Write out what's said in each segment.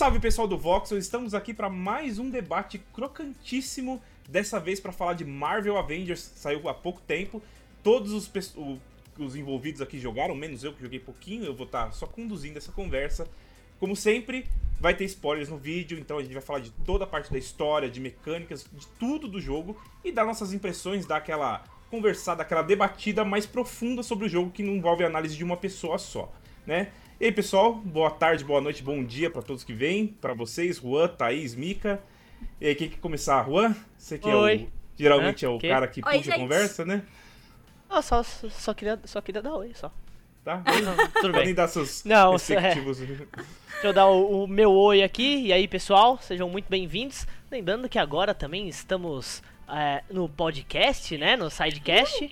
Salve pessoal do Voxel, estamos aqui para mais um debate crocantíssimo, dessa vez para falar de Marvel Avengers, saiu há pouco tempo. Todos os, os envolvidos aqui jogaram, menos eu que joguei pouquinho, eu vou estar tá só conduzindo essa conversa. Como sempre, vai ter spoilers no vídeo, então a gente vai falar de toda a parte da história, de mecânicas, de tudo do jogo e dar nossas impressões, dar aquela conversada, aquela debatida mais profunda sobre o jogo que não envolve a análise de uma pessoa só, né? E aí, pessoal, boa tarde, boa noite, bom dia para todos que vêm, para vocês, Juan, Thaís, Mika. E aí, quem quer começar? Juan? Você que Oi. é o. Geralmente Hã? é o que? cara que oi, puxa a conversa, né? Ah, só, só, queria, só queria dar oi, só. Tá? Não, tudo bem. Podem dar seus Não, respectivos. É. Deixa eu dar o, o, meu oi aqui. E aí, pessoal, sejam muito bem-vindos. Lembrando que agora também estamos é, no podcast, né? No sidecast.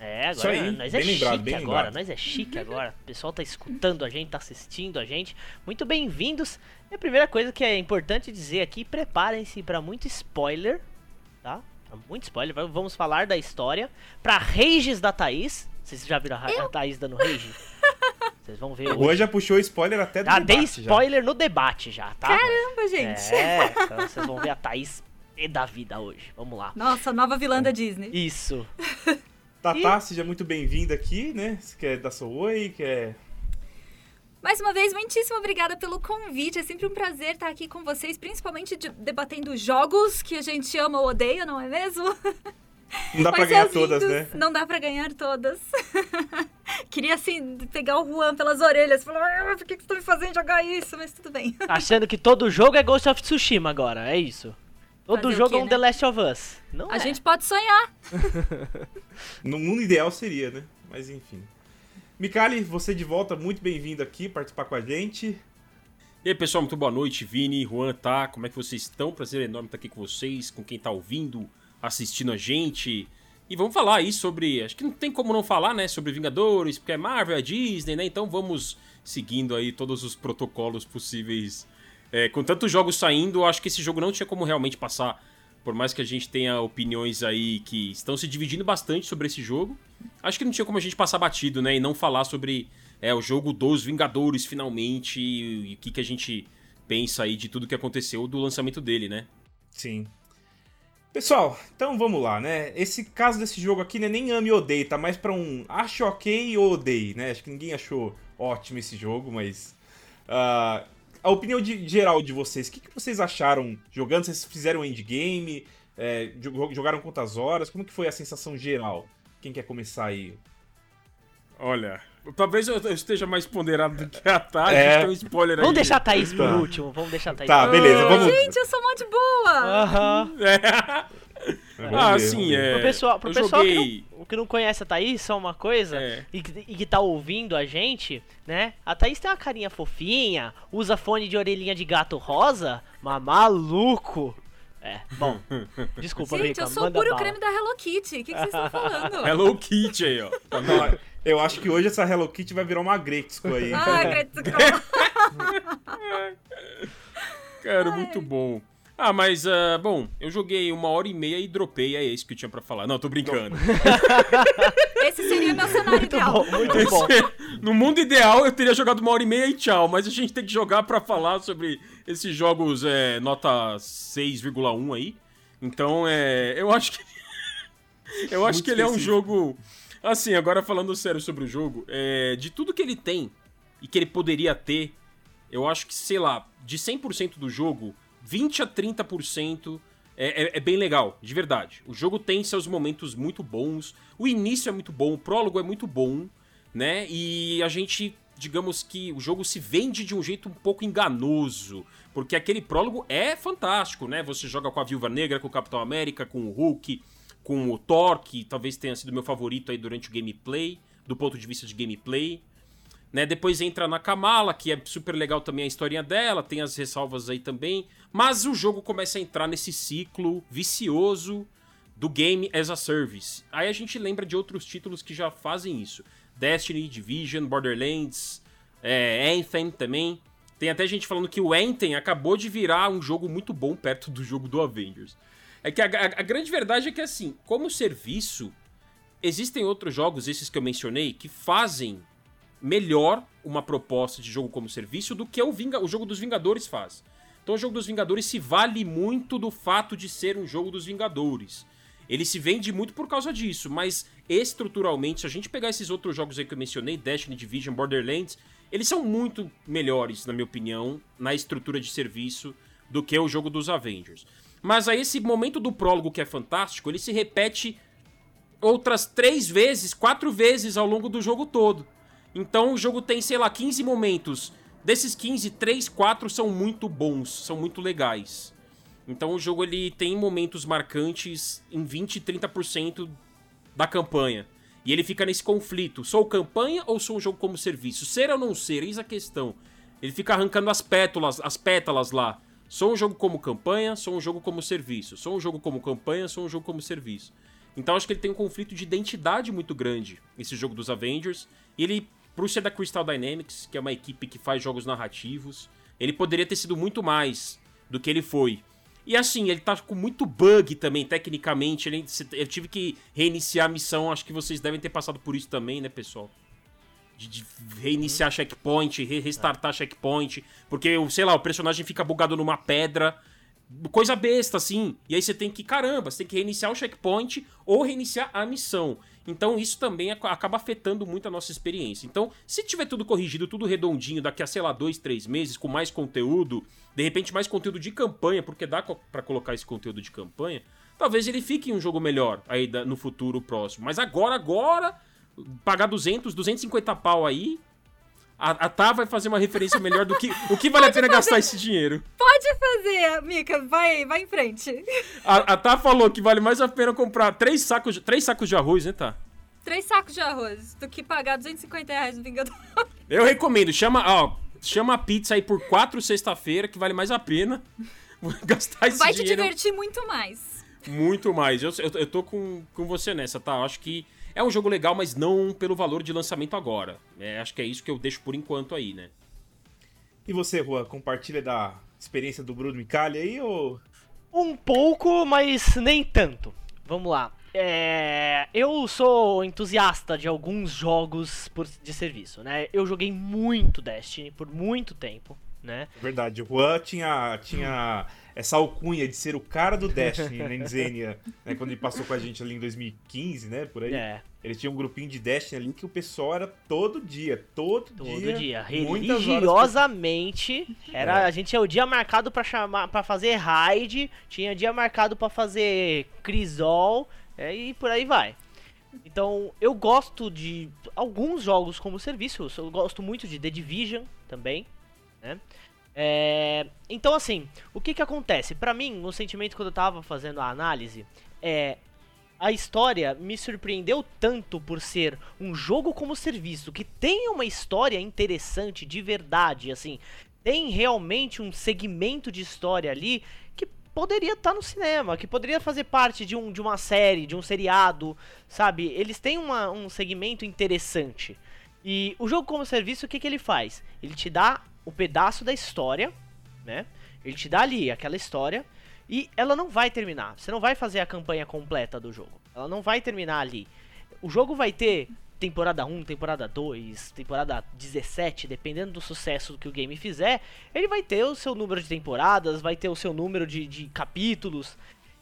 É, agora aí, nós é chique lembrado, agora, lembrado. nós é chique agora. O pessoal tá escutando a gente, tá assistindo a gente. Muito bem-vindos. E a primeira coisa que é importante dizer aqui, preparem-se para muito spoiler, tá? Muito spoiler, vamos falar da história. Pra rages da Thaís. Vocês já viram a, a Thaís dando rage? Vocês vão ver hoje. Hoje já puxou spoiler até do ah, debate. dei spoiler já. no debate já, tá? Caramba, gente. É, então vocês vão ver a Thaís da vida hoje. Vamos lá. Nossa, nova vilã da Disney. Isso. Tatá, e... seja muito bem-vinda aqui, né? Você quer dar seu oi? Quer. Mais uma vez, muitíssimo obrigada pelo convite. É sempre um prazer estar aqui com vocês, principalmente de, debatendo jogos que a gente ama ou odeia, não é mesmo? Não dá pra ganhar todas, né? Não dá pra ganhar todas. Queria, assim, pegar o Juan pelas orelhas e falar, ah, por que, que você tá me fazendo jogar isso? Mas tudo bem. Achando que todo jogo é Ghost of Tsushima agora, é isso? Todo Fazer jogo quê, é um né? The Last of Us. Não a é. gente pode sonhar. no mundo ideal seria, né? Mas enfim. Mikali, você de volta, muito bem-vindo aqui participar com a gente. E aí, pessoal, muito boa noite. Vini, Juan, tá? Como é que vocês estão? Prazer enorme estar aqui com vocês, com quem tá ouvindo, assistindo a gente. E vamos falar aí sobre. Acho que não tem como não falar, né? Sobre Vingadores, porque é Marvel, é Disney, né? Então vamos seguindo aí todos os protocolos possíveis é, com tantos jogos saindo, acho que esse jogo não tinha como realmente passar. Por mais que a gente tenha opiniões aí que estão se dividindo bastante sobre esse jogo, acho que não tinha como a gente passar batido, né? E não falar sobre é, o jogo dos Vingadores finalmente e, o que, que a gente pensa aí de tudo que aconteceu do lançamento dele, né? Sim. Pessoal, então vamos lá, né? Esse caso desse jogo aqui não é nem ame ou odeie, tá mais pra um acho ok ou odeie, né? Acho que ninguém achou ótimo esse jogo, mas. Uh, a opinião de, geral de vocês, o que, que vocês acharam jogando? Vocês fizeram endgame? É, jogaram quantas horas? Como que foi a sensação geral? Quem quer começar aí? Olha, talvez eu esteja mais ponderado do que a Thaís, é... tem um spoiler aí. Vamos deixar a Thaís por tá. último, vamos deixar a Thaís Tá, beleza, vamos... Gente, eu sou mó de boa! Aham. Uhum. É. Ah, sim, é. Pro pessoal, pro pessoal joguei... que, não, que não conhece a Thaís, só uma coisa, é. e, e, que tá ouvindo a gente, né? A Thaís tem uma carinha fofinha, usa fone de orelhinha de gato rosa, mas maluco. É, bom. Desculpa, Gente, eu sou o puro bala. creme da Hello Kitty. O que, que vocês estão falando? Hello Kitty aí, ó. Eu acho que hoje essa Hello Kitty vai virar uma Gretzko aí. Ah, Gretzko. Cara, Ai. muito bom. Ah, mas, uh, bom, eu joguei uma hora e meia e dropei, é isso que eu tinha pra falar. Não, tô brincando. Esse seria meu cenário muito ideal. Bom, muito bom. no mundo ideal, eu teria jogado uma hora e meia e tchau, mas a gente tem que jogar pra falar sobre esses jogos é, nota 6,1 aí. Então, é, eu acho que... eu acho muito que ele específico. é um jogo... Assim, agora falando sério sobre o jogo, é, de tudo que ele tem e que ele poderia ter, eu acho que, sei lá, de 100% do jogo 20 a 30% é, é, é, bem legal, de verdade. O jogo tem seus momentos muito bons, o início é muito bom, o prólogo é muito bom, né? E a gente, digamos que o jogo se vende de um jeito um pouco enganoso, porque aquele prólogo é fantástico, né? Você joga com a Viúva Negra, com o Capitão América, com o Hulk, com o Thor, que talvez tenha sido meu favorito aí durante o gameplay, do ponto de vista de gameplay. Né? Depois entra na Kamala, que é super legal também a historinha dela, tem as ressalvas aí também. Mas o jogo começa a entrar nesse ciclo vicioso do game as a service. Aí a gente lembra de outros títulos que já fazem isso: Destiny, Division, Borderlands, é, Anthem também. Tem até gente falando que o Anthem acabou de virar um jogo muito bom perto do jogo do Avengers. É que a, a, a grande verdade é que, assim, como serviço, existem outros jogos, esses que eu mencionei, que fazem melhor uma proposta de jogo como serviço do que o, Vinga, o jogo dos Vingadores faz. Então o jogo dos Vingadores se vale muito do fato de ser um jogo dos Vingadores. Ele se vende muito por causa disso, mas estruturalmente, se a gente pegar esses outros jogos aí que eu mencionei, Destiny, Division, Borderlands, eles são muito melhores, na minha opinião, na estrutura de serviço do que o jogo dos Avengers. Mas aí esse momento do prólogo que é fantástico, ele se repete outras três vezes, quatro vezes ao longo do jogo todo. Então o jogo tem, sei lá, 15 momentos. Desses 15, 3, 4 são muito bons, são muito legais. Então o jogo ele tem momentos marcantes em 20, 30% da campanha. E ele fica nesse conflito. Sou campanha ou sou um jogo como serviço? Ser ou não ser? Eis a questão. Ele fica arrancando as pétalas, as pétalas lá. Sou um jogo como campanha, sou um jogo como serviço. Sou um jogo como campanha, sou um jogo como serviço. Então acho que ele tem um conflito de identidade muito grande, esse jogo dos Avengers. E ele, por ser da Crystal Dynamics, que é uma equipe que faz jogos narrativos, ele poderia ter sido muito mais do que ele foi. E assim, ele tá com muito bug também, tecnicamente. Ele, eu tive que reiniciar a missão, acho que vocês devem ter passado por isso também, né, pessoal? De, de reiniciar uhum. checkpoint, re restartar é. checkpoint. Porque, sei lá, o personagem fica bugado numa pedra. Coisa besta, assim. E aí você tem que, caramba, você tem que reiniciar o checkpoint ou reiniciar a missão. Então isso também acaba afetando muito a nossa experiência. Então, se tiver tudo corrigido, tudo redondinho, daqui a, sei lá, dois, três meses, com mais conteúdo, de repente mais conteúdo de campanha, porque dá para colocar esse conteúdo de campanha, talvez ele fique um jogo melhor aí no futuro próximo. Mas agora, agora, pagar 200, 250 pau aí, a, a Tá vai fazer uma referência melhor do que o que vale a pena fazer. gastar esse dinheiro. Pode fazer, Mika, vai, vai em frente. A, a Tá falou que vale mais a pena comprar três sacos, três sacos de arroz, né, Tá? Três sacos de arroz do que pagar 250 reais no Vingador. Eu recomendo, chama, ó, Chama a pizza aí por quatro sexta-feira, que vale mais a pena gastar esse Vai dinheiro. Vai te divertir muito mais. Muito mais. Eu, eu, eu tô com, com você nessa, tá? Eu acho que é um jogo legal, mas não pelo valor de lançamento agora. É, acho que é isso que eu deixo por enquanto aí, né? E você, Juan, compartilha da experiência do Bruno Micali aí ou. Um pouco, mas nem tanto. Vamos lá. É, eu sou entusiasta de alguns jogos por, de serviço, né? Eu joguei muito Destiny por muito tempo, né? Verdade, o Juan tinha, tinha essa alcunha de ser o cara do Destiny na Xenia, né? Quando ele passou com a gente ali em 2015, né? Por aí. É. Ele tinha um grupinho de Destiny ali que o pessoal era todo dia, todo, todo dia. Todo dia. Religiosamente. Era, é. A gente tinha o dia marcado para chamar para fazer raid, tinha dia marcado para fazer crisol é, e por aí vai. Então, eu gosto de alguns jogos como serviço. Eu gosto muito de The Division também, né? É, então, assim, o que que acontece? Para mim, o sentimento quando eu tava fazendo a análise é a história me surpreendeu tanto por ser um jogo como serviço que tem uma história interessante de verdade, assim, tem realmente um segmento de história ali poderia estar tá no cinema, que poderia fazer parte de, um, de uma série, de um seriado, sabe? Eles têm uma, um segmento interessante. E o jogo como serviço, o que, que ele faz? Ele te dá o pedaço da história, né? Ele te dá ali aquela história e ela não vai terminar. Você não vai fazer a campanha completa do jogo. Ela não vai terminar ali. O jogo vai ter temporada 1, temporada 2, temporada 17, dependendo do sucesso que o game fizer, ele vai ter o seu número de temporadas, vai ter o seu número de, de capítulos.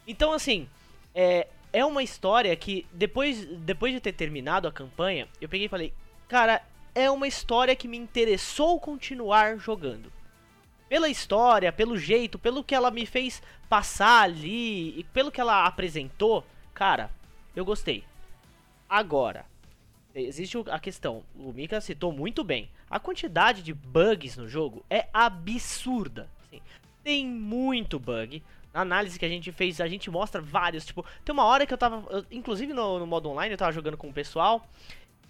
Então, assim, é, é uma história que depois, depois de ter terminado a campanha, eu peguei e falei, cara, é uma história que me interessou continuar jogando. Pela história, pelo jeito, pelo que ela me fez passar ali e pelo que ela apresentou, cara, eu gostei. Agora, existe a questão, o Mika citou muito bem, a quantidade de bugs no jogo é absurda. Assim, tem muito bug. Na análise que a gente fez, a gente mostra vários. Tipo, tem uma hora que eu tava. Eu, inclusive no, no, modo online, eu tava jogando com o pessoal.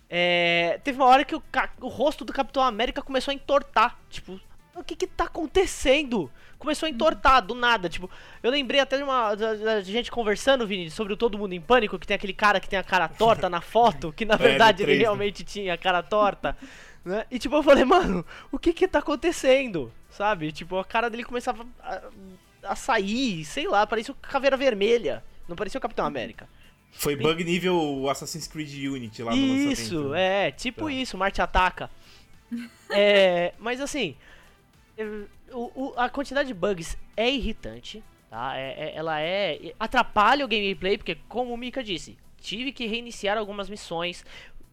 É, teve uma hora que o, o rosto do Capitão América começou a entortar. Tipo, o que que tá acontecendo? Começou a entortar do nada, tipo, eu lembrei até de uma da, gente conversando, Vini, sobre o Todo Mundo em Pânico, que tem aquele cara que tem a cara torta na foto, que na é, verdade ele né? realmente tinha a cara torta, né? E tipo, eu falei, mano, o que que tá acontecendo? Sabe? Tipo, a cara dele começava a, a sair, sei lá, parecia o Caveira Vermelha, não parecia o Capitão América. Foi bug nível Assassin's Creed Unity lá no Isso, é, tipo tá. isso, Marte Ataca. É, mas assim, o- o- a quantidade de bugs é irritante, tá? É- é- ela é. atrapalha o gameplay, porque, como o Mika disse, tive que reiniciar algumas missões.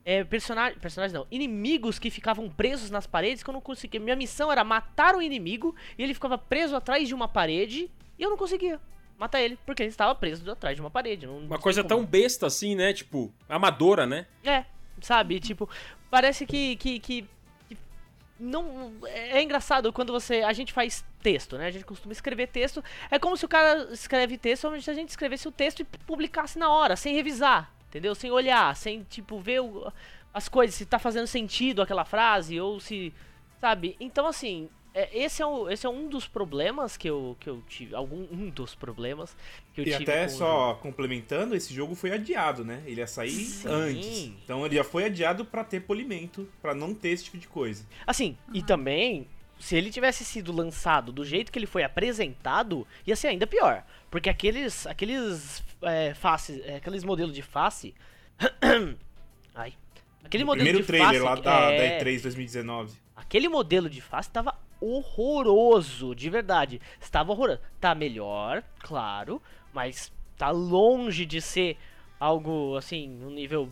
É, personagem, personagens não, inimigos que ficavam presos nas paredes que eu não conseguia. Minha missão era matar o inimigo e ele ficava preso atrás de uma parede e eu não conseguia matar ele, porque ele estava preso atrás de uma parede. Não, Uma coisa tão besta assim, né? Tipo, amadora, né? é, sabe? Tipo, parece que, que, que, não é engraçado quando você a gente faz texto, né? A gente costuma escrever texto. É como se o cara escreve texto, como se a gente escrevesse o texto e publicasse na hora, sem revisar, entendeu? Sem olhar, sem tipo ver o- as coisas, se tá fazendo sentido aquela frase ou se, sabe? Então assim, é, esse, é o, esse é um dos problemas que eu, que eu tive. Algum um dos problemas que eu E tive. até com só complementando, esse jogo foi adiado, né? Ele ia sair Sim. antes. Então ele já foi adiado pra ter polimento, pra não ter esse tipo de coisa. Assim, e também, se ele tivesse sido lançado do jeito que ele foi apresentado, ia ser ainda pior. Porque aqueles. aqueles. É, faces. é, aqueles modelos de face. Ai. Aquele O modelo primeiro de trailer face. lá da, é, da E3 2019. Aquele modelo de face tava horroroso, de verdade. Estava horroroso. Tá melhor, claro, mas tá longe de ser algo assim, um nível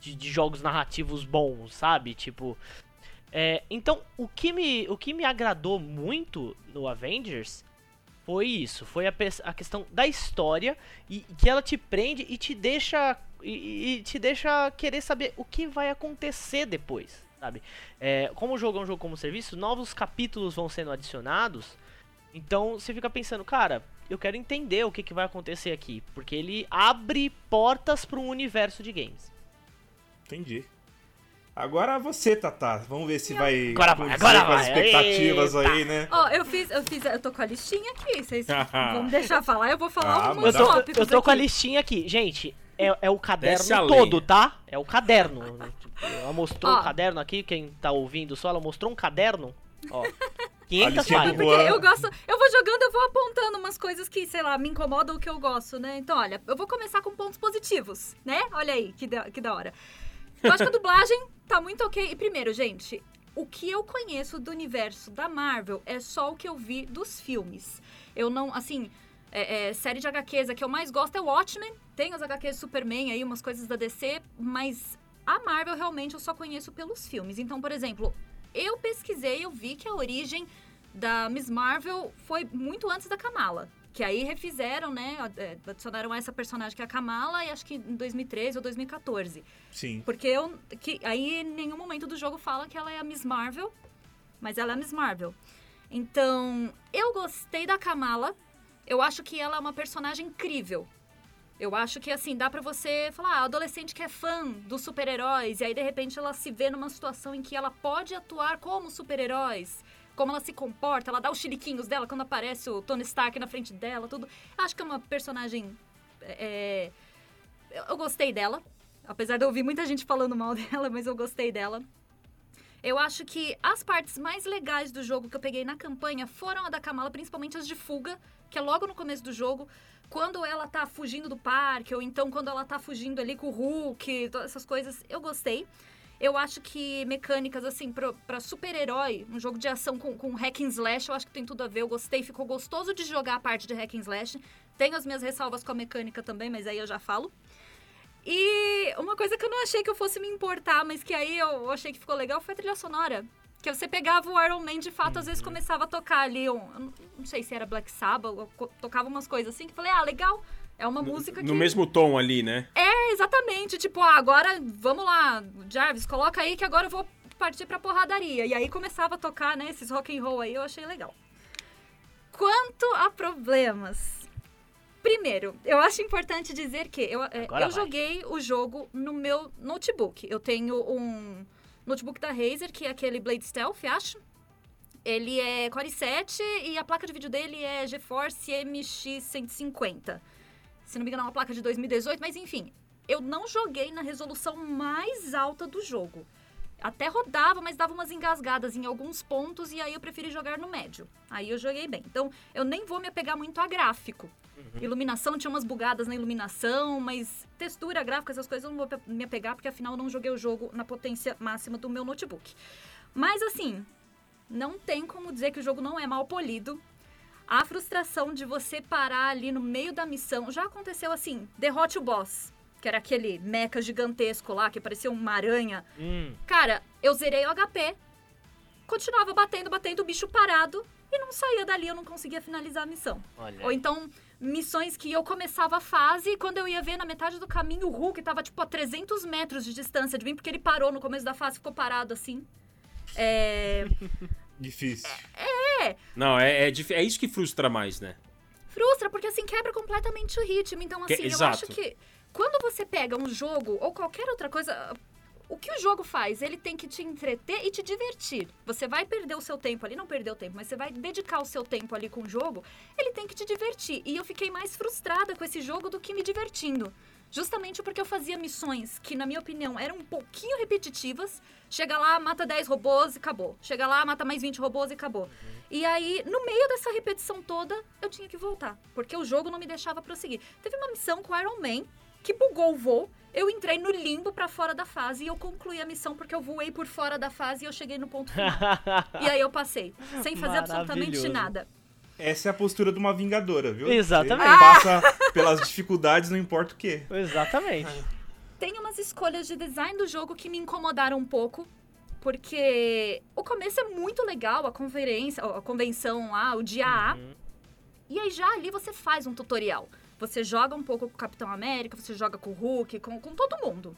de, de jogos narrativos bons, sabe? Tipo. é, então, o que, me, o que me agradou muito no Avengers foi isso. Foi a, a questão da história e que ela te prende e te deixa. E, e te deixa querer saber o que vai acontecer depois, sabe? É, como o jogo é um jogo como serviço, novos capítulos vão sendo adicionados. Então você fica pensando, cara, eu quero entender o que, que vai acontecer aqui. Porque ele abre portas para um universo de games. Entendi. Agora você, Tata. Vamos ver se vai Agora vai, agora com as vai. expectativas Eita. aí, né? Ó, eu fiz, eu fiz, eu tô com a listinha aqui. Vocês vão me deixar falar, eu vou falar Ah, alguns Eu tô, tópicos eu tô com a aqui. listinha aqui. Gente, é, é o caderno todo, tá? É o caderno. Ela mostrou Ó. um caderno aqui, quem tá ouvindo só, ela mostrou um caderno. Ó, 500 listinha do páginas. Eu gosto, eu vou jogando, eu vou apontando umas coisas que, sei lá, me incomodam o que eu gosto, né? Então, olha, eu vou começar com pontos positivos, né? Olha aí, que da, que da hora. Eu acho que a dublagem tá muito ok. E primeiro, gente, o que eu conheço do universo da Marvel é só o que eu vi dos filmes. Eu não, assim, é, é, série de HQs, a que eu mais gosto é Watchmen. Tem as HQs Superman aí, umas coisas da DC, mas a Marvel realmente eu só conheço pelos filmes. Então, por exemplo, eu pesquisei, eu vi que a origem da Miss Marvel foi muito antes da Kamala. Que aí refizeram, né? é, Adicionaram essa personagem que é a Kamala, e acho que em 2013 ou 2014. Sim. Porque eu. Que, aí em nenhum momento do jogo fala que ela é a Miss Marvel, mas ela é a Miss Marvel. Então, eu gostei da Kamala. Eu acho que ela é uma personagem incrível. Eu acho que, assim, dá pra você falar, ah, adolescente que é fã dos super-heróis, e aí, de repente, ela se vê numa situação em que ela pode atuar como super-heróis. Como ela se comporta, ela dá os chiliquinhos dela quando aparece o Tony Stark na frente dela, tudo. Acho que é uma personagem. é, eu- Eu gostei dela. Apesar de eu ouvir muita gente falando mal dela, mas eu gostei dela. Eu acho que as partes mais legais do jogo que eu peguei na campanha foram a da Kamala, principalmente as de fuga, que é logo no começo do jogo, quando ela tá fugindo do parque, ou então quando ela tá fugindo ali com o Hulk, todas essas coisas, eu gostei. Eu acho que mecânicas, assim, pra super-herói, um jogo de ação com, com hack and slash, eu acho que tem tudo a ver. Eu gostei, ficou gostoso de jogar a parte de hack and slash. Tenho as minhas ressalvas com a mecânica também, mas aí eu já falo. E uma coisa que eu não achei que eu fosse me importar, mas que aí eu achei que ficou legal foi a trilha sonora. Que você pegava o Iron Man de fato, às vezes começava a tocar ali um. não- sei se era Black Sabbath, tocava umas coisas assim, que eu falei, ah, legal. É uma música que. No mesmo tom ali, né? É, exatamente. Tipo, ah, agora vamos lá, Jarvis, coloca aí que agora eu vou partir pra porradaria. E aí começava a tocar, né, esses rock and roll aí, eu achei legal. Quanto a problemas. Primeiro, eu acho importante dizer que eu, é, Agora eu vai. joguei o jogo no meu notebook. Eu tenho um notebook da Razer, que é aquele Blade Stealth, acho. Ele é Core i7 e a placa de vídeo dele é GeForce MX150. Se não me engano, é uma placa de 2018, mas enfim. Eu não joguei na resolução mais alta do jogo. Até rodava, mas dava umas engasgadas em alguns pontos e aí eu preferi jogar no médio. Aí eu joguei bem. Então, eu nem vou me apegar muito a gráfico. Iluminação, tinha umas bugadas na iluminação, mas textura, gráfico, essas coisas eu não vou me apegar, porque afinal eu não joguei o jogo na potência máxima do meu notebook. Mas assim, não tem como dizer que o jogo não é mal polido. A frustração de você parar ali no meio da missão já aconteceu assim: derrote o boss, que era aquele mecha gigantesco lá que parecia uma aranha. Hum, Cara, eu zerei o HP, continuava batendo, batendo o bicho parado e não saía dali, eu não conseguia finalizar a missão. olha. Ou então, missões que eu começava a fase e quando eu ia ver na metade do caminho, o Hulk tava tipo a 300 metros de distância de mim, porque ele parou no começo da fase, ficou parado assim. É. Difícil. Não, é, é, dif- é isso que frustra mais, né? Frustra, porque assim quebra completamente o ritmo. Então, Que- assim, eu exato. acho que quando você pega um jogo ou qualquer outra coisa. O que o jogo faz? Ele tem que te entreter e te divertir. Você vai perder o seu tempo ali, não perder o tempo, mas você vai dedicar o seu tempo ali com o jogo, ele tem que te divertir. E eu fiquei mais frustrada com esse jogo do que me divertindo. Justamente porque eu fazia missões que, na minha opinião, eram um pouquinho repetitivas. Chega lá, mata 10 robôs e acabou. Chega lá, mata mais 20 robôs e acabou. E aí, no meio dessa repetição toda, eu tinha que voltar. Porque o jogo não me deixava prosseguir. Teve uma missão com Iron Man que bugou o voo. Eu entrei no limbo pra fora da fase e eu concluí a missão porque eu voei por fora da fase e eu cheguei no ponto final. e aí eu passei, sem fazer absolutamente nada. Essa é a postura de uma vingadora, viu? Exatamente. Você passa pelas dificuldades, não importa o quê. Exatamente. Tem umas escolhas de design do jogo que me incomodaram um pouco. Porque o começo é muito legal, a conferência, a convenção lá, o dia A. Uhum. E aí já ali você faz um tutorial. Você joga um pouco com o Capitão América, você joga com o Hulk, com, com todo mundo.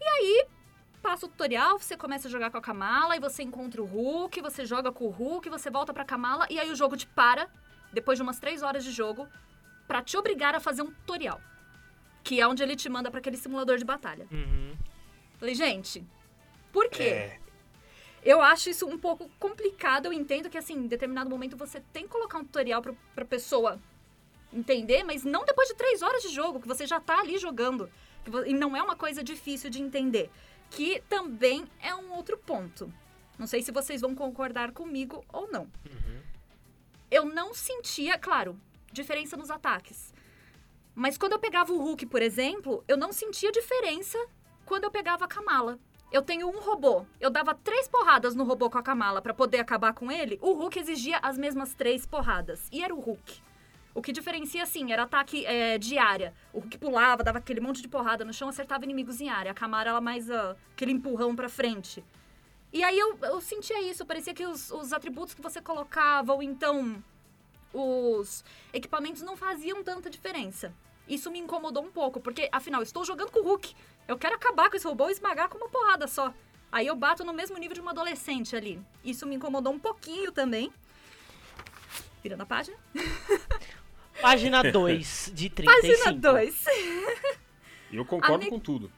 E aí, passa o tutorial, você começa a jogar com a Kamala, e você encontra o Hulk, você joga com o Hulk, você volta pra Kamala, e aí o jogo te para, depois de umas três horas de jogo, pra te obrigar a fazer um tutorial. Que é onde ele te manda pra aquele simulador de batalha. Uhum. Falei, gente, por quê? É. Eu acho isso um pouco complicado. Eu entendo que, assim, em determinado momento você tem que colocar um tutorial pra, pra pessoa entender, mas não depois de três horas de jogo, que você já tá ali jogando. E não é uma coisa difícil de entender. Que também é um outro ponto. Não sei se vocês vão concordar comigo ou não. Eu não sentia, claro, diferença nos ataques. Mas quando eu pegava o Hulk, por exemplo, eu não sentia diferença quando eu pegava a Kamala. Eu tenho um robô. Eu dava três porradas no robô com a Kamala pra poder acabar com ele. O Hulk exigia as mesmas três porradas. E era o Hulk. O que diferencia, assim, era ataque é, de área. O Hulk pulava, dava aquele monte de porrada no chão, acertava inimigos em área. A Kamala, ela mais ah, aquele empurrão pra frente. E aí eu, eu sentia isso. Parecia que os, os atributos que você colocava, ou então os equipamentos não faziam tanta diferença. Isso me incomodou um pouco, porque afinal, estou jogando com o Hulk. Eu quero acabar com esse robô e esmagar com uma porrada só. Aí eu bato no mesmo nível de uma adolescente ali. Isso me incomodou um pouquinho também. Virando a página. Página 2 de 35. Página 2. E eu concordo me- com tudo.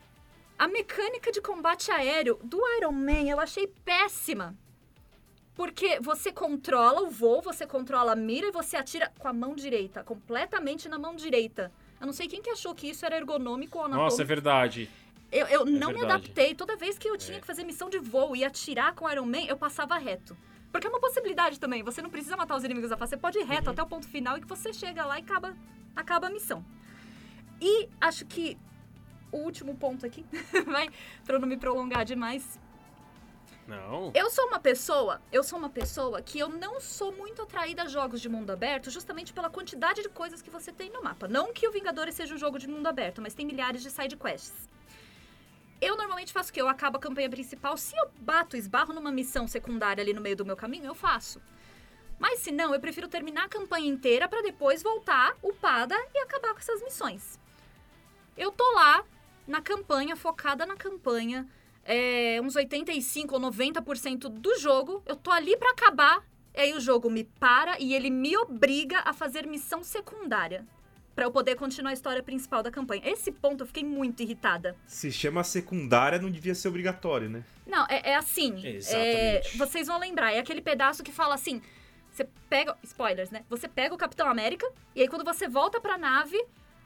A mecânica de combate aéreo do Iron Man eu achei péssima. Porque você controla o voo, você controla a mira e você atira com a mão direita, completamente na mão direita. Eu não sei quem que achou que isso era ergonômico ou anatômico. Nossa, é verdade. Eu, eu não me verdade. adaptei. Toda vez que eu tinha É. que fazer missão de voo e atirar com Iron Man, eu passava reto. Porque é uma possibilidade também. Você não precisa matar os inimigos da fase. Você pode ir reto até o ponto final e que você chega lá e acaba, acaba a missão. E acho que o último ponto aqui, vai, pra eu não me prolongar demais. Não. Eu sou uma pessoa, eu sou uma pessoa que eu não sou muito atraída a jogos de mundo aberto, justamente pela quantidade de coisas que você tem no mapa. Não que o Vingadores seja um jogo de mundo aberto, mas tem milhares de side quests. Eu normalmente faço o quê? Eu acabo a campanha principal. Se eu bato, esbarro numa missão secundária ali no meio do meu caminho, eu faço. Mas se não, eu prefiro terminar a campanha inteira pra depois voltar, upada e acabar com essas missões. Eu tô lá na campanha, focada na campanha, é, uns 85 ou 90% do jogo, eu tô ali pra acabar, aí o jogo me para e ele me obriga a fazer missão secundária. Pra eu poder continuar a história principal da campanha. Esse ponto eu fiquei muito irritada. Se chama secundária, não devia ser obrigatório, né? Não, é, é assim. Exatamente. é, vocês vão lembrar, é aquele pedaço que fala assim: você pega. Spoilers, né? Você pega o Capitão América, e aí quando você volta pra nave,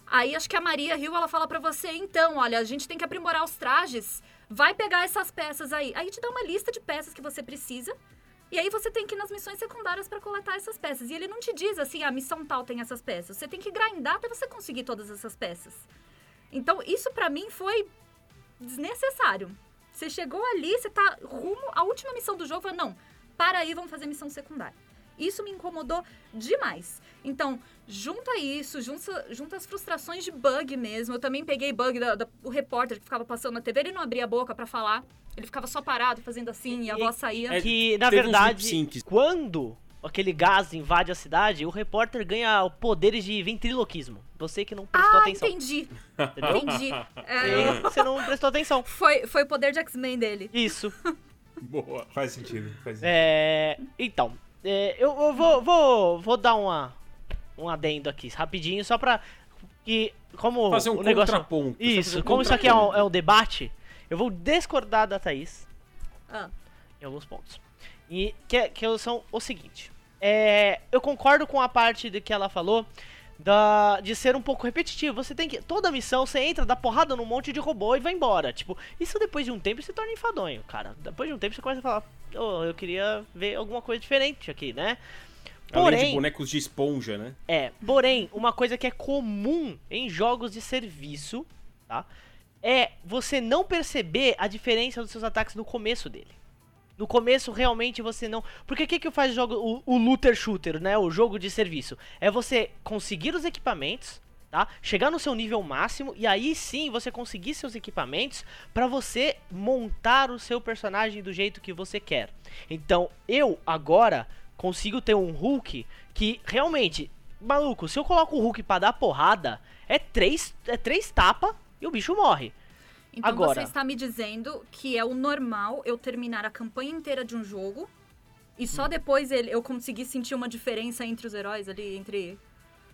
aí acho que a Maria Hill ela fala pra você: então, olha, a gente tem que aprimorar os trajes, vai pegar essas peças aí. Aí te dá uma lista de peças que você precisa. E aí você tem que ir nas missões secundárias pra coletar essas peças. E ele não te diz assim, a missão tal tem essas peças. Você tem que grindar até você conseguir todas essas peças. Então, isso pra mim foi desnecessário. Você chegou ali, você tá rumo à última missão do jogo, não, para aí, vamos fazer missão secundária. Isso me incomodou demais. Então, junta isso, junta, junta as frustrações de bug mesmo. Eu também peguei bug do, do o repórter que ficava passando na TV, ele não abria a boca para falar. Ele ficava só parado fazendo assim e a voz saía. É, Que, na verdade, quando aquele gás invade a cidade, o repórter ganha poderes de ventriloquismo. Você que não prestou ah, atenção. entendi. Entendeu? Entendi. É, Você não prestou atenção. foi, foi o poder de X-Men dele. Isso. Boa. Faz sentido, faz sentido. É, então, é, eu, eu vou, vou, vou dar uma, um adendo aqui, rapidinho, só pra que, como Fazer um o negócio... contraponto. Isso, um como isso aqui é um, contraponto. é um debate, eu vou discordar da Thaís Ah, em alguns pontos. E que, que são o seguinte. É, eu concordo com a parte de que ela falou da, de ser um pouco repetitivo. Você tem que. Toda missão você entra, dá porrada num monte de robô e vai embora. Tipo, isso depois de um tempo se torna enfadonho, cara. Depois de um tempo você começa a falar, oh, eu queria ver alguma coisa diferente aqui, né? Além de Porém, bonecos de esponja, né? é, porém, uma coisa que é comum em jogos de serviço, tá? É você não perceber a diferença dos seus ataques no começo dele. No começo, realmente, você não... Porque o que que faz o jogo, o, o looter shooter, né? O jogo de serviço. É você conseguir os equipamentos, tá? Chegar no seu nível máximo e aí sim você conseguir seus equipamentos pra você montar o seu personagem do jeito que você quer. Então, eu agora consigo ter um Hulk que realmente, maluco, se eu coloco o Hulk pra dar porrada, é três, é três tapa e o bicho morre. então Agora. você está me dizendo que é o normal eu terminar a campanha inteira de um jogo e Hum. só depois ele, eu conseguir sentir uma diferença entre os heróis ali, entre...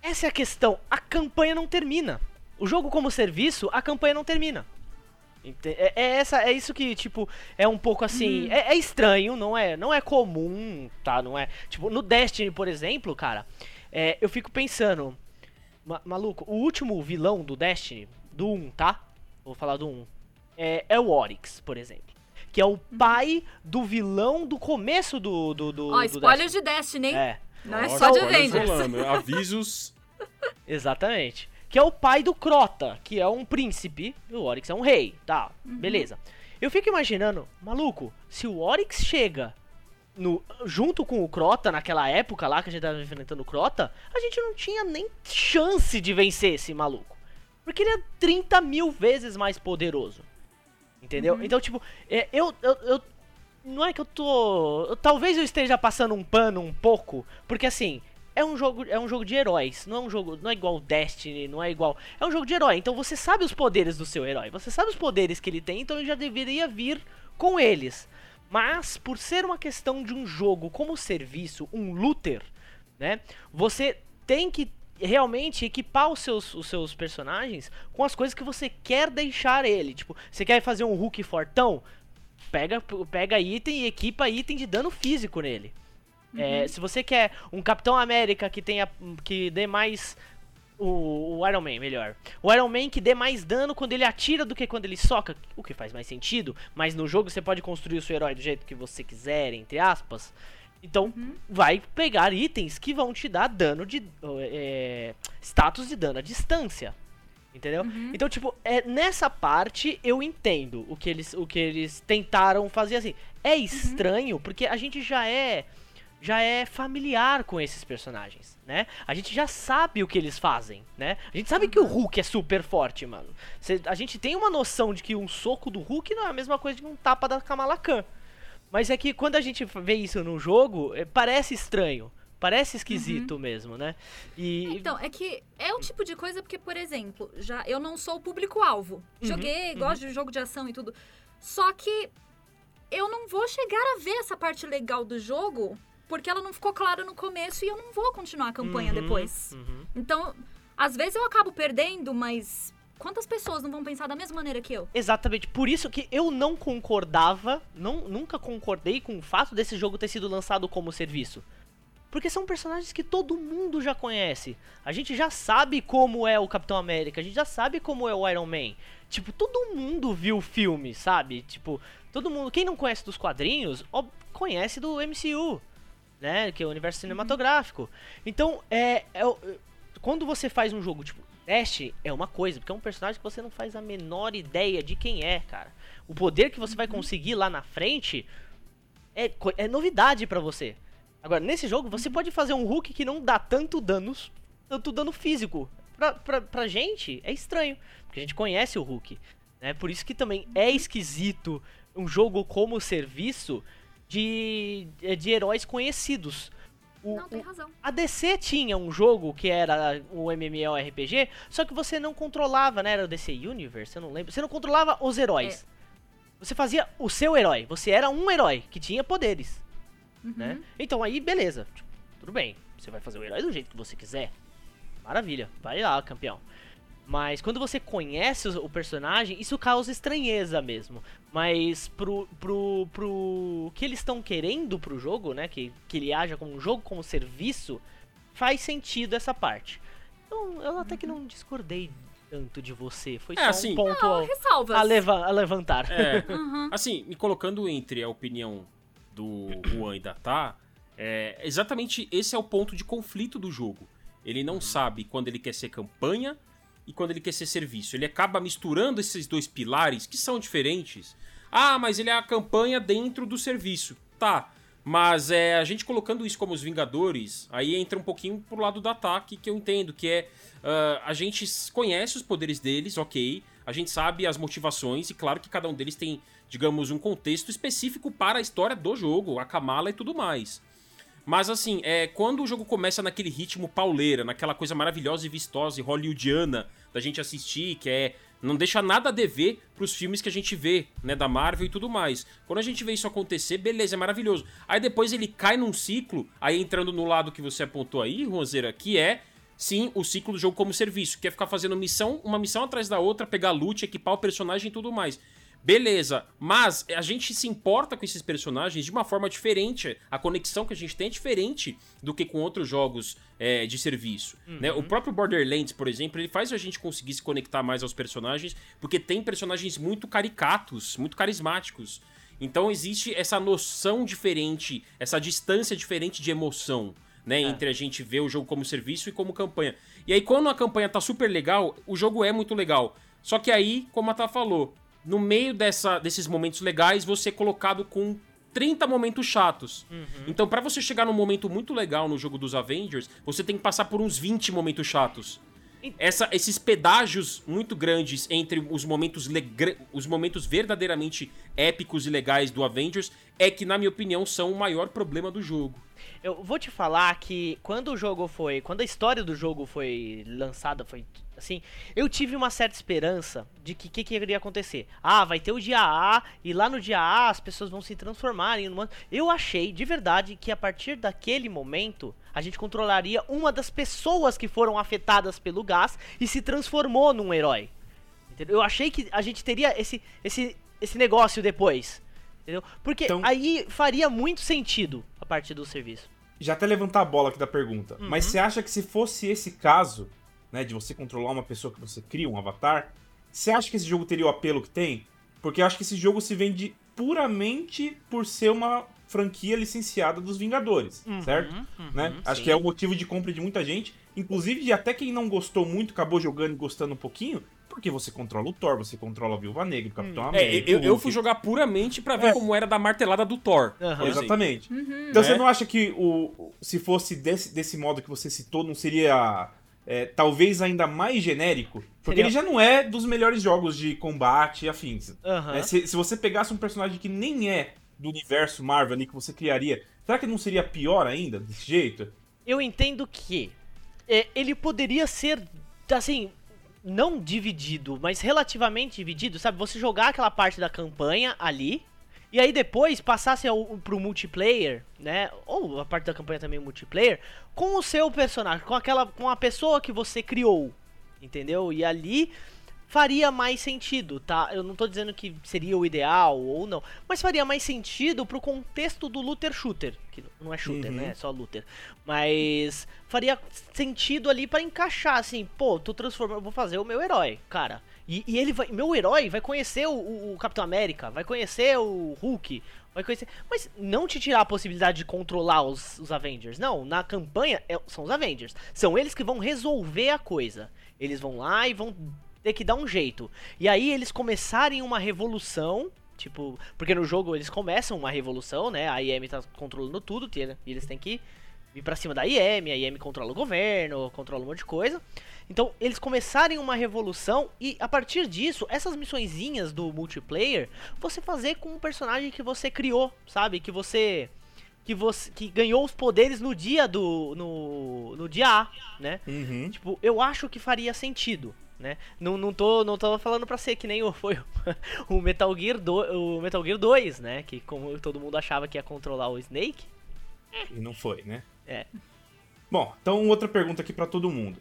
Essa é a questão. A campanha não termina. O jogo como serviço, a campanha não termina. É, é essa, é isso que, tipo, é um pouco assim. É, é estranho, não é, não é comum, tá? Não é. Tipo, no Destiny, por exemplo, cara, é, eu fico pensando. ma- maluco, o último vilão do Destiny, do 1, tá? Vou falar do 1. É, é o Oryx, por exemplo. Que é o pai do vilão do começo do. do, do Ó, do spoiler de Destiny, hein? É. Não é só de Avengers. rolando. Avisos. Exatamente. Que é o pai do Crota, que é um príncipe, e o Oryx é um rei, tá, beleza. Eu fico imaginando, maluco, se o Oryx chega no, junto com o Crota naquela época lá que a gente tava enfrentando o Crota, a gente não tinha nem chance de vencer esse maluco. Porque ele é 30 mil vezes mais poderoso. Entendeu? Então, tipo, é, eu, eu, eu- Não é que eu tô. talvez eu esteja passando um pano um pouco. Porque assim, é um jogo, é um jogo de heróis. Não é um jogo. Não é igual Destiny, não é igual. É um jogo de herói. Então você sabe os poderes do seu herói. Você sabe os poderes que ele tem, então ele já deveria vir com eles. Mas, por ser uma questão de um jogo como serviço, um looter, né? Você tem que realmente equipar os seus, os seus personagens com as coisas que você quer deixar ele. Tipo, você quer fazer um Hulk fortão? Pega, pega item e equipa item de dano físico nele. É, se você quer um Capitão América que tenha que dê mais o, o Iron Man, melhor. O Iron Man que dê mais dano quando ele atira do que quando ele soca, o que faz mais sentido, mas no jogo você pode construir o seu herói do jeito que você quiser, entre aspas. Então, vai pegar itens que vão te dar dano de. é, status de dano à distância. Entendeu? Então, tipo, é, nessa parte eu entendo o que eles, o que eles tentaram fazer assim. É estranho, porque a gente já é. Já é familiar com esses personagens, né? A gente já sabe o que eles fazem, né? A gente sabe que o Hulk é super forte, mano. Cê- a gente tem uma noção de que um soco do Hulk não é a mesma coisa que um tapa da Kamala Khan. Mas é que quando a gente vê isso no jogo, é, parece estranho. Parece esquisito mesmo, né? E. Então, é que é o tipo de coisa porque, por exemplo, já eu não sou o público-alvo. Uhum, Joguei, gosto de jogo de ação e tudo. Só que eu não vou chegar a ver essa parte legal do jogo porque ela não ficou clara no começo e eu não vou continuar a campanha Uhum, depois. uhum. Então, às vezes eu acabo perdendo, mas quantas pessoas não vão pensar da mesma maneira que eu? Exatamente, por isso que eu não concordava, não, nunca concordei com o fato desse jogo ter sido lançado como serviço. Porque são personagens que todo mundo já conhece. A gente já sabe como é o Capitão América, a gente já sabe como é o Iron Man. Tipo, todo mundo viu o filme, sabe? Tipo, todo mundo. Quem não conhece dos quadrinhos, ó, conhece do MCU, né? Que é o universo cinematográfico. Então, é. é quando você faz um jogo, tipo, teste é uma coisa, porque é um personagem que você não faz a menor ideia de quem é, cara. O poder que você vai conseguir lá na frente é, é novidade pra você. Agora, nesse jogo, você pode fazer um Hulk que não dá tanto danos, tanto dano físico. Pra, pra, pra gente, é estranho, porque a gente conhece o Hulk. Né? Por isso que também é esquisito um jogo como serviço de, de heróis conhecidos. O- Não, tem razão. a DC tinha um jogo que era o MMORPG, só que você não controlava, né? Era o DC Universe, eu não lembro. Você não controlava os heróis. Você fazia o seu herói. Você era um herói que tinha poderes, né? Então aí, beleza. Tipo, tudo bem. Você vai fazer o herói do jeito que você quiser. Maravilha. Vai lá, campeão. Mas quando você conhece o personagem, isso causa estranheza mesmo. Mas pro, pro, pro que eles estão querendo pro jogo, né? Que, que ele haja como um jogo, como serviço, faz sentido essa parte. Então, eu até que não discordei tanto de você. Foi É, só assim- um ponto a, Ressalvas. a leva- a levantar. É, Uhum. assim, me colocando entre a opinião do Juan e da Tá, é, exatamente esse é o ponto de conflito do jogo. Ele não sabe quando ele quer ser campanha e quando ele quer ser serviço. Ele acaba misturando esses dois pilares que são diferentes. Ah, mas ele é a campanha dentro do serviço. Tá. Mas é, a gente colocando isso como os Vingadores, aí entra um pouquinho pro lado do ataque, que eu entendo, que é. ah, a gente conhece os poderes deles, ok. A gente sabe as motivações, e claro que cada um deles tem, digamos, um contexto específico para a história do jogo, a Kamala e tudo mais. Mas assim, é, quando o jogo começa naquele ritmo pauleira, naquela coisa maravilhosa e vistosa e hollywoodiana da gente assistir, que é. Não deixa nada a dever pros filmes que a gente vê, né, da Marvel e tudo mais. Quando a gente vê isso acontecer, beleza, é maravilhoso. Aí depois ele cai num ciclo, aí entrando no lado que você apontou aí, Roseira, que é sim o ciclo do jogo como serviço, que é ficar fazendo missão, uma missão atrás da outra, pegar loot, equipar o personagem e tudo mais. Beleza, mas a gente se importa com esses personagens de uma forma diferente. A conexão que a gente tem é diferente do que com outros jogos é, de serviço. Né? O próprio Borderlands, por exemplo, ele faz a gente conseguir se conectar mais aos personagens, porque tem personagens muito caricatos, muito carismáticos. Então existe essa noção diferente, essa distância diferente de emoção. Né, entre a gente ver o jogo como serviço e como campanha. E aí, quando a campanha tá super legal, o jogo é muito legal. Só que aí, como a Tá falou, no meio dessa, desses momentos legais, você é colocado com 30 momentos chatos. Então, pra você chegar num momento muito legal no jogo dos Avengers, você tem que passar por uns 20 momentos chatos. Essa- esses pedágios muito grandes entre os momentos, os momentos verdadeiramente épicos e legais do Avengers é que, na minha opinião, são o maior problema do jogo. Eu vou te falar que quando o jogo foi. Quando a história do jogo foi lançada, foi assim. Eu tive uma certa esperança de que o que, que iria acontecer. Ah, vai ter o dia A, e lá no dia A as pessoas vão se transformar em humano. Eu achei de verdade que a partir daquele momento a gente controlaria uma das pessoas que foram afetadas pelo gás e se transformou num herói. Entendeu? Eu achei que a gente teria esse, esse, esse negócio depois. Entendeu? Porque Então- aí faria muito sentido a partir do serviço. Já até levantar a bola aqui da pergunta. Mas você acha que se fosse esse caso, né, de você controlar uma pessoa que você cria, um avatar, você acha que esse jogo teria o apelo que tem? Porque eu acho que esse jogo se vende puramente por ser uma franquia licenciada dos Vingadores, certo? né? Acho sim. que é o motivo de compra de muita gente, inclusive de até quem não gostou muito, acabou jogando e gostando um pouquinho, porque você controla o Thor, você controla a Viúva Negra, o Capitão É, América. eu, o eu Hulk. fui jogar puramente pra ver É. como era da martelada do Thor. Exemplo. Exatamente. Uhum. Então Né? você não acha que o, se fosse desse, desse modo que você citou, não seria é, talvez ainda mais genérico? Porque Seria- ele já não é dos melhores jogos de combate e afins. Né? Se, se você pegasse um personagem que nem é do universo Marvel ali que você criaria, será que não seria pior ainda desse jeito? Eu entendo que é, ele poderia ser, assim, não dividido, mas relativamente dividido, sabe? Você jogar aquela parte da campanha ali, e aí depois passasse ao, pro multiplayer, né? Ou a parte da campanha também multiplayer, com o seu personagem, com aquela, com a pessoa que você criou, entendeu? E ali faria mais sentido, tá? Eu não tô dizendo que seria o ideal ou não, mas faria mais sentido pro contexto do looter shooter, que não é shooter, Uhum. né? É só looter. Mas faria sentido ali pra encaixar assim, pô, tô transformando, vou fazer o meu herói, cara. E, e ele vai, meu herói vai conhecer o, o- Capitão América, vai conhecer o Hulk, vai conhecer, mas não te tirar a possibilidade de controlar os, os Avengers. Não, na campanha é- são os Avengers. São eles que vão resolver a coisa. Eles vão lá e vão ter que dar um jeito. E aí eles começarem uma revolução, tipo, porque no jogo eles começam uma revolução, né? A IM tá controlando tudo, e eles têm que vir pra cima da IM, a IM controla o governo, controla um monte de coisa. Então, eles começarem uma revolução e a partir disso, essas missõezinhas do multiplayer, você fazer com um personagem que você criou, sabe? Que você que você que ganhou os poderes no dia do no, no dia A, né? Uhum. Tipo, eu acho que faria sentido, né? Não, não tô não tô falando pra ser que nem o foi o Metal Gear do, o Metal Gear 2, né? Que como todo mundo achava que ia controlar o Snake. E não foi, né? É. Bom, então outra pergunta aqui pra todo mundo.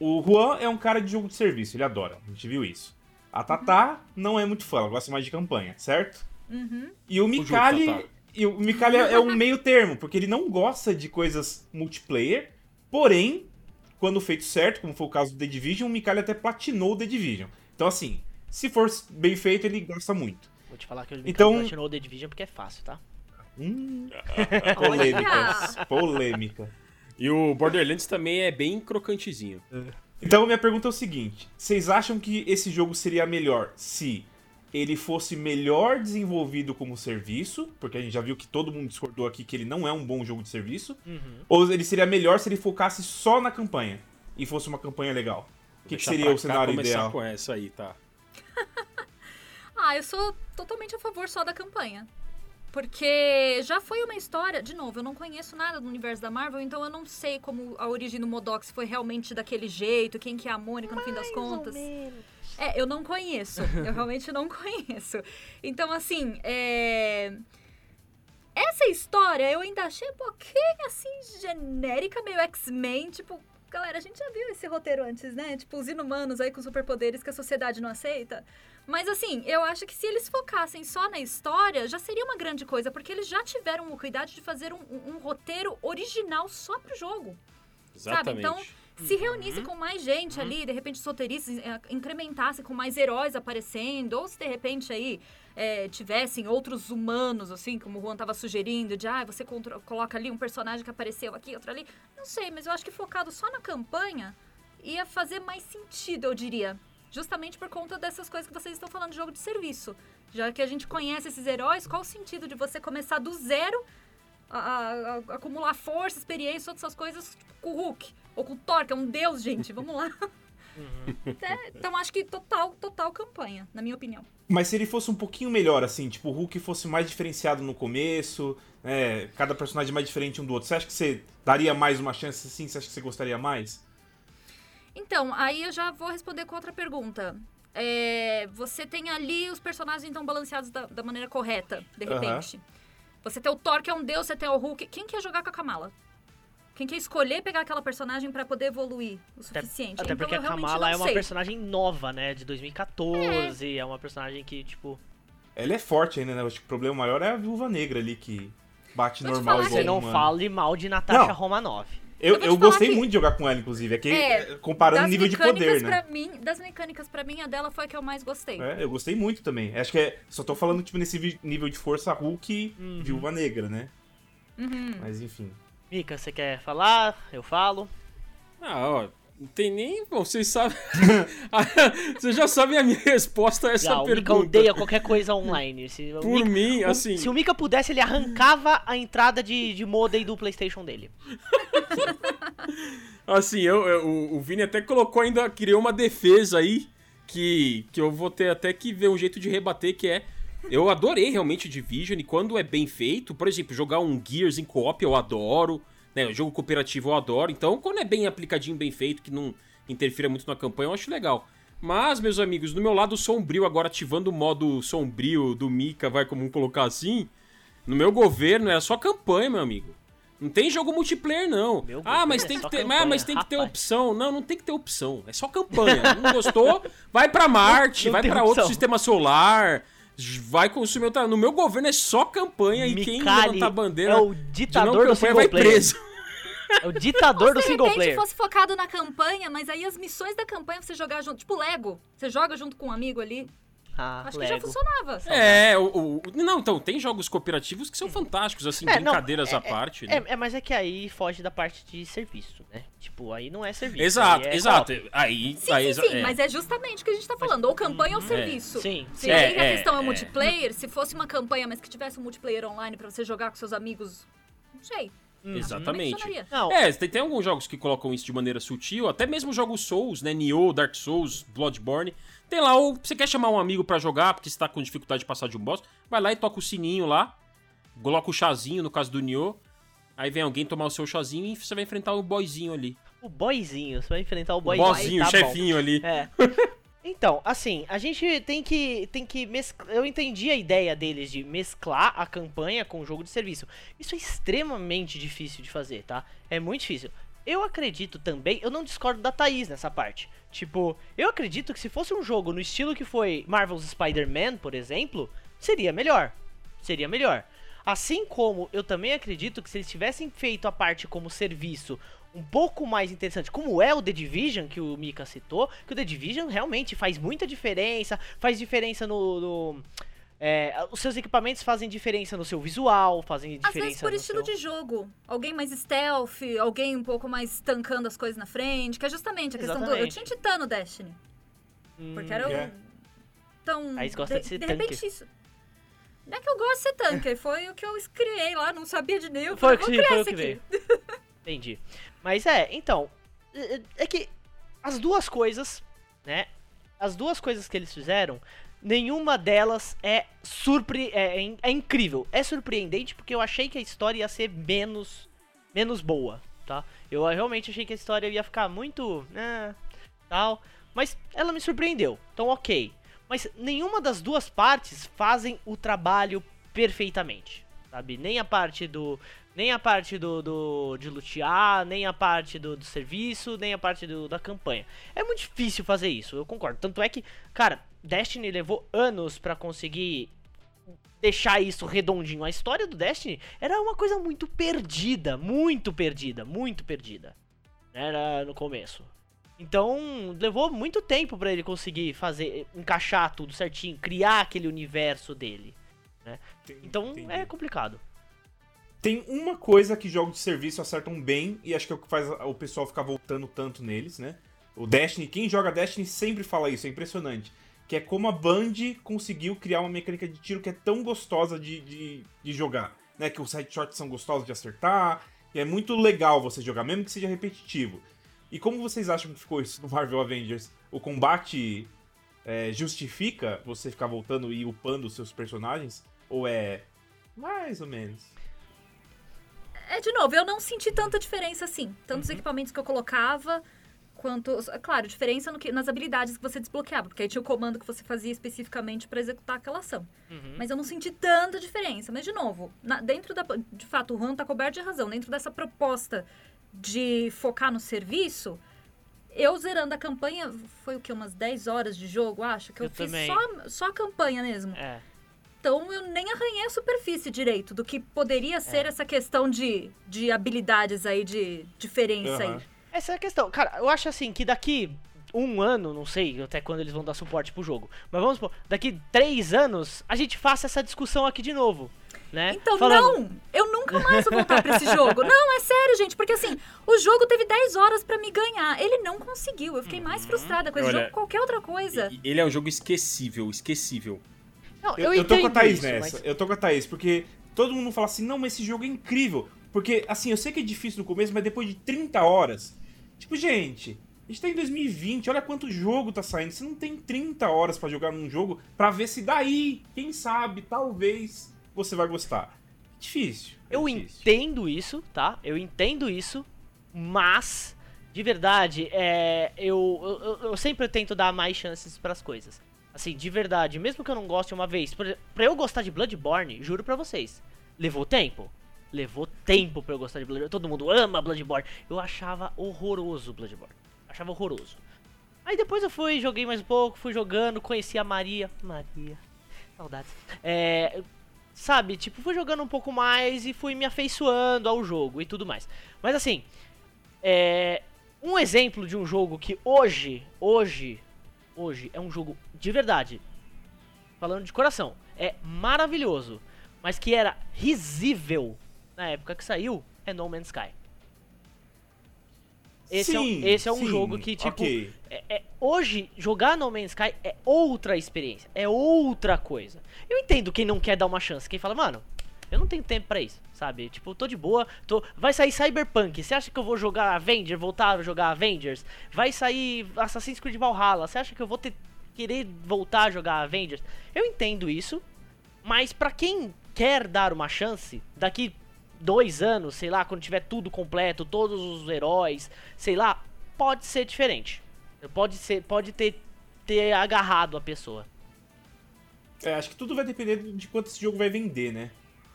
O Juan é um cara de jogo de serviço, ele adora, a gente viu isso. A Tatá não é muito fã, ela gosta mais de campanha, certo? Uhum. E o Mikali. E o Mikali é é um meio termo, porque ele não gosta de coisas multiplayer, porém, quando feito certo, como foi o caso do The Division, o Mikali até platinou o The Division. Então, assim, se for bem feito, ele gosta muito. Vou te falar que eu Então- platinou o The Division porque é fácil, tá? Hum, polêmicas. Polêmica. E o Borderlands também é bem crocantezinho. Então, minha pergunta é o seguinte: vocês acham que esse jogo seria melhor se ele fosse melhor desenvolvido como serviço? Porque a gente já viu que todo mundo discordou aqui que ele não é um bom jogo de serviço. Uhum. Ou ele seria melhor se ele focasse só na campanha e fosse uma campanha legal? O que, que seria pra o cenário começar ideal? com essa aí, tá? Ah, eu sou totalmente a favor só da campanha. Porque já foi uma história. De novo, eu não conheço nada do universo da Marvel, então eu não sei como a origem do Modox foi realmente daquele jeito, quem que é a Mônica no fim das contas. É, eu não conheço. Eu realmente não conheço. Então, assim, é... Essa história eu ainda achei um pouquinho, assim, genérica, meio X-Men. Tipo, galera, a gente já viu esse roteiro antes, né? Tipo, os inumanos aí com superpoderes que a sociedade não aceita. Mas, assim, eu acho que se eles focassem só na história, já seria uma grande coisa. Porque eles já tiveram o cuidado de fazer um, um- um roteiro original só pro jogo. Exatamente. Então, se reunisse com mais gente ali, de repente os roteiristas eh, incrementassem com mais heróis aparecendo, ou se de repente aí eh, tivessem outros humanos, assim, como o Juan tava sugerindo, de ah, você coloca ali um personagem que apareceu aqui, outro ali. Não sei, mas eu acho que focado só na campanha ia fazer mais sentido, eu diria. Justamente por conta dessas coisas que vocês estão falando de jogo de serviço. Já que a gente conhece esses heróis, qual o sentido de você começar do zero a, a- a- acumular força, experiência, todas essas coisas tipo, com o Hulk. Ou com o Thor, que é um deus, gente. Vamos lá. É, então acho que total, total campanha, na minha opinião. Mas se ele fosse um pouquinho melhor, assim, tipo, o Hulk fosse mais diferenciado no começo, né, cada personagem mais diferente um do outro, você acha que você daria mais uma chance assim? Você acha que você gostaria mais? Então, aí eu já vou responder com outra pergunta. É, você tem ali os personagens então balanceados da, da maneira correta, de repente. Você tem o Thor, que é um deus, você tem o Hulk. Quem quer jogar com a Kamala? Quem quer escolher pegar aquela personagem pra poder evoluir o Até, suficiente? até Então, porque a Kamala é uma sei. personagem nova, né? De 2014. É, uma personagem que, tipo. Ela é forte ainda, né? Eu acho que o problema maior é a viúva negra ali que bate Vou normal falar igual Você não fale mal de Natasha Não. Romanoff. Eu, Eu eu gostei que- muito de jogar com ela, inclusive. É que, É, comparando o nível de poder, né? pra mim, das mecânicas pra mim, a dela foi a que eu mais gostei. É, eu gostei muito também. Acho que é. Só tô falando, tipo, nesse nível de força Hulk Uhum. Viúva Negra, né? Uhum. Mas enfim. Mika, você quer falar? Eu falo. Ah, ó, não tem nem. Bom, vocês sabem. vocês já sabem a minha resposta a essa Já, o Mika pergunta. odeia qualquer coisa online. Se Por Mika- mim, o- assim. Se o Mika pudesse, ele arrancava a entrada de, de modem do PlayStation dele. Assim, eu, eu- o, o Vini até colocou ainda, criou uma defesa aí que, que eu vou ter até que ver um jeito de rebater, que é. Eu adorei realmente Division, e quando é bem feito, por exemplo, jogar um Gears em co-op eu adoro, né? Jogo cooperativo eu adoro, então quando é bem aplicadinho, bem feito, que não interfira muito na campanha, eu acho legal. Mas, meus amigos, do meu lado sombrio, agora ativando o modo sombrio do Mika, vai como colocar assim, no meu governo era só campanha, meu amigo. Não tem jogo multiplayer, não. Meu ah, mas é tem, que só ter, campanha, ah, mas tem que ter opção. Não, não tem que ter opção. É só campanha. Não gostou? Vai pra Marte, Não vai tem pra outro sistema solar. Vai consumir outra. No meu governo é só campanha e quem Micali levantar a bandeira é o de não ditador do campanha single vai player. preso. É o ditador do Se de single repente player. fosse focado na campanha, mas aí as missões da campanha você jogar junto, tipo Lego, você joga junto com um amigo ali, Ah, acho que já Lego. funcionava. É, o, o- Não, então, tem jogos cooperativos que são fantásticos, assim, É, não, brincadeiras é- à parte, né? É, é, mas é que aí foge da parte de serviço, né? Tipo, aí não é serviço. Exato, aí é exato. co-op. Aí, Sim, aí, sim, exa- sim, é. mas é justamente o que a gente tá falando, ou campanha ou serviço. Sim, Se sim. aí É, a é, questão é, é. multiplayer, se fosse uma campanha, mas que tivesse um multiplayer online pra você jogar com seus amigos, não sei. Uhum. Exatamente. Não, É, tem, tem alguns jogos que colocam isso de maneira sutil, até mesmo jogos Souls, né? Nioh, Dark Souls, Bloodborne. Tem lá, ou você quer chamar um amigo pra jogar, porque você tá com dificuldade de passar de um boss, vai lá e toca o sininho lá, coloca o chazinho, no caso do Nioh, aí vem alguém tomar o seu chazinho e você vai enfrentar o boyzinho ali. o boyzinho, você vai enfrentar o O boyzinho. boyzinho, tá o bom. chefinho ali. É. Então, assim, a gente tem que tem que mesclar. Eu entendi a ideia deles de mesclar a campanha com o jogo de serviço. Isso é extremamente difícil de fazer, tá? É muito difícil. Eu acredito também, eu não discordo da Thaís nessa parte. Tipo, eu acredito que se fosse um jogo no estilo que foi Marvel's Spider-Man, por exemplo, seria melhor. Seria melhor. Assim como eu também acredito que se eles tivessem feito a parte como serviço um pouco mais interessante, como é o The Division, que o Mika citou, que o The Division realmente faz muita diferença, faz diferença no. no- é, os seus equipamentos fazem diferença no seu visual, fazem Às diferença vezes por no estilo seu... de jogo. Alguém mais stealth, alguém um pouco mais tancando as coisas na frente, que é justamente a questão do... Eu Exatamente. tinha Titã no Destiny, Hum, porque era É. um... Então, Aí você gosta de ser de repente tanque. isso... Não é que eu gosto de ser tanque, foi o que eu criei lá, não sabia de nenhum. Foi o falei, que, "Vou foi o que veio. aqui." Entendi. Mas é, então. é- É que as duas coisas, né? As duas coisas que eles fizeram, nenhuma delas é surpre é, é, é incrível. É surpreendente porque eu achei que a história ia ser menos menos boa, tá? Eu realmente achei que a história ia ficar muito, né, tal, mas ela me surpreendeu. Então, OK. Mas nenhuma das duas partes fazem o trabalho perfeitamente, sabe? Nem a parte do nem a parte do, do de lutear, nem a parte do, do serviço, nem a parte do, da campanha. É muito difícil fazer isso, eu concordo. Tanto é que, cara, Destiny levou anos pra conseguir deixar isso redondinho. A história do Destiny era uma coisa muito perdida, muito perdida, muito perdida. Era no começo. Então, levou muito tempo pra ele conseguir fazer, encaixar tudo certinho, criar aquele universo dele. Então, Entendi. é complicado. Tem uma coisa que jogos de serviço acertam bem, e acho que é o que faz o pessoal ficar voltando tanto neles, né? O Destiny, quem joga Destiny sempre fala isso, é impressionante. Que é como a Band conseguiu criar uma mecânica de tiro que é tão gostosa de, de, de jogar. Né? Que os headshots são gostosos de acertar, e é muito legal você jogar, mesmo que seja repetitivo. E como vocês acham que ficou isso no Marvel Avengers? O combate é, justifica você ficar voltando e upando os seus personagens? Ou é mais ou menos? É, de novo, eu não senti tanta diferença assim. Tanto os equipamentos que eu colocava, quanto. é Claro, diferença no que, nas habilidades que você desbloqueava, porque aí tinha o comando que você fazia especificamente pra executar aquela ação. Uhum. Mas eu não senti tanta diferença. Mas, de novo, na- dentro da. De fato, o Juan tá coberto de razão. Dentro dessa proposta de focar no serviço. Eu zerando a campanha, foi o que? Umas 10 horas de jogo, acho? Que eu, Eu fiz também. só, só a campanha mesmo. É. Então eu nem arranhei a superfície direito do que poderia ser essa questão de, de habilidades aí, de diferença Aham. aí. Essa é a questão. Cara, eu acho assim que daqui um ano, não sei até quando eles vão dar suporte pro jogo, mas vamos supor, daqui três anos a gente faça essa discussão aqui de novo, né? Então, Falando- não! Eu nunca mais vou voltar pra esse jogo. Não, é sério, gente, porque assim, o jogo teve 10 horas pra me ganhar. Ele não conseguiu. Eu fiquei mais frustrada com esse Olha, jogo que qualquer outra coisa. Ele é um jogo esquecível, esquecível. Não, Eu, eu, eu tô com a Thaís isso, nessa. mas- Eu tô com a Thaís, porque todo mundo fala assim, não, mas esse jogo é incrível. Porque, assim, eu sei que é difícil no começo, mas depois de 30 horas. Tipo, gente, a gente tá em 2020, olha quanto jogo tá saindo. Você não tem 30 horas pra jogar num jogo pra ver se daí, quem sabe, talvez você vai gostar. Difícil. é Eu difícil. entendo isso, tá? Eu entendo isso, mas de verdade, é, eu, eu, eu sempre tento dar mais chances pras coisas. Assim, de verdade, mesmo que eu não goste uma vez, pra eu gostar de Bloodborne, juro pra vocês, levou tempo. levou tempo pra eu gostar de Bloodborne. Todo mundo ama Bloodborne. Eu achava horroroso Bloodborne. Achava horroroso. Aí depois eu fui, joguei mais um pouco, fui jogando, conheci a Maria. Maria. Saudades. É. Sabe, tipo, fui jogando um pouco mais e fui me afeiçoando ao jogo e tudo mais. Mas assim, é. Um exemplo de um jogo que hoje, hoje, hoje é um jogo de verdade. Falando de coração, é maravilhoso. Mas que era risível na época que saiu, é No Man's Sky. Esse, Sim, é, um, esse é um sim, jogo que, tipo, ok. é- é- hoje, jogar No Man's Sky é outra experiência, é outra coisa. Eu entendo quem não quer dar uma chance, quem fala, mano, eu não tenho tempo pra isso, sabe? Tipo, eu tô de boa, tô... vai sair Cyberpunk, você acha que eu vou jogar Avengers, voltar a jogar Avengers? Vai sair Assassin's Creed Valhalla, você acha que eu vou ter... querer voltar a jogar Avengers? Eu entendo isso, mas pra quem quer dar uma chance, daqui dois anos, sei lá, quando tiver tudo completo, todos os heróis, sei lá, pode ser diferente. Pode ser, pode ter, ter agarrado a pessoa. É, acho que tudo vai depender de quanto esse jogo vai vender, né?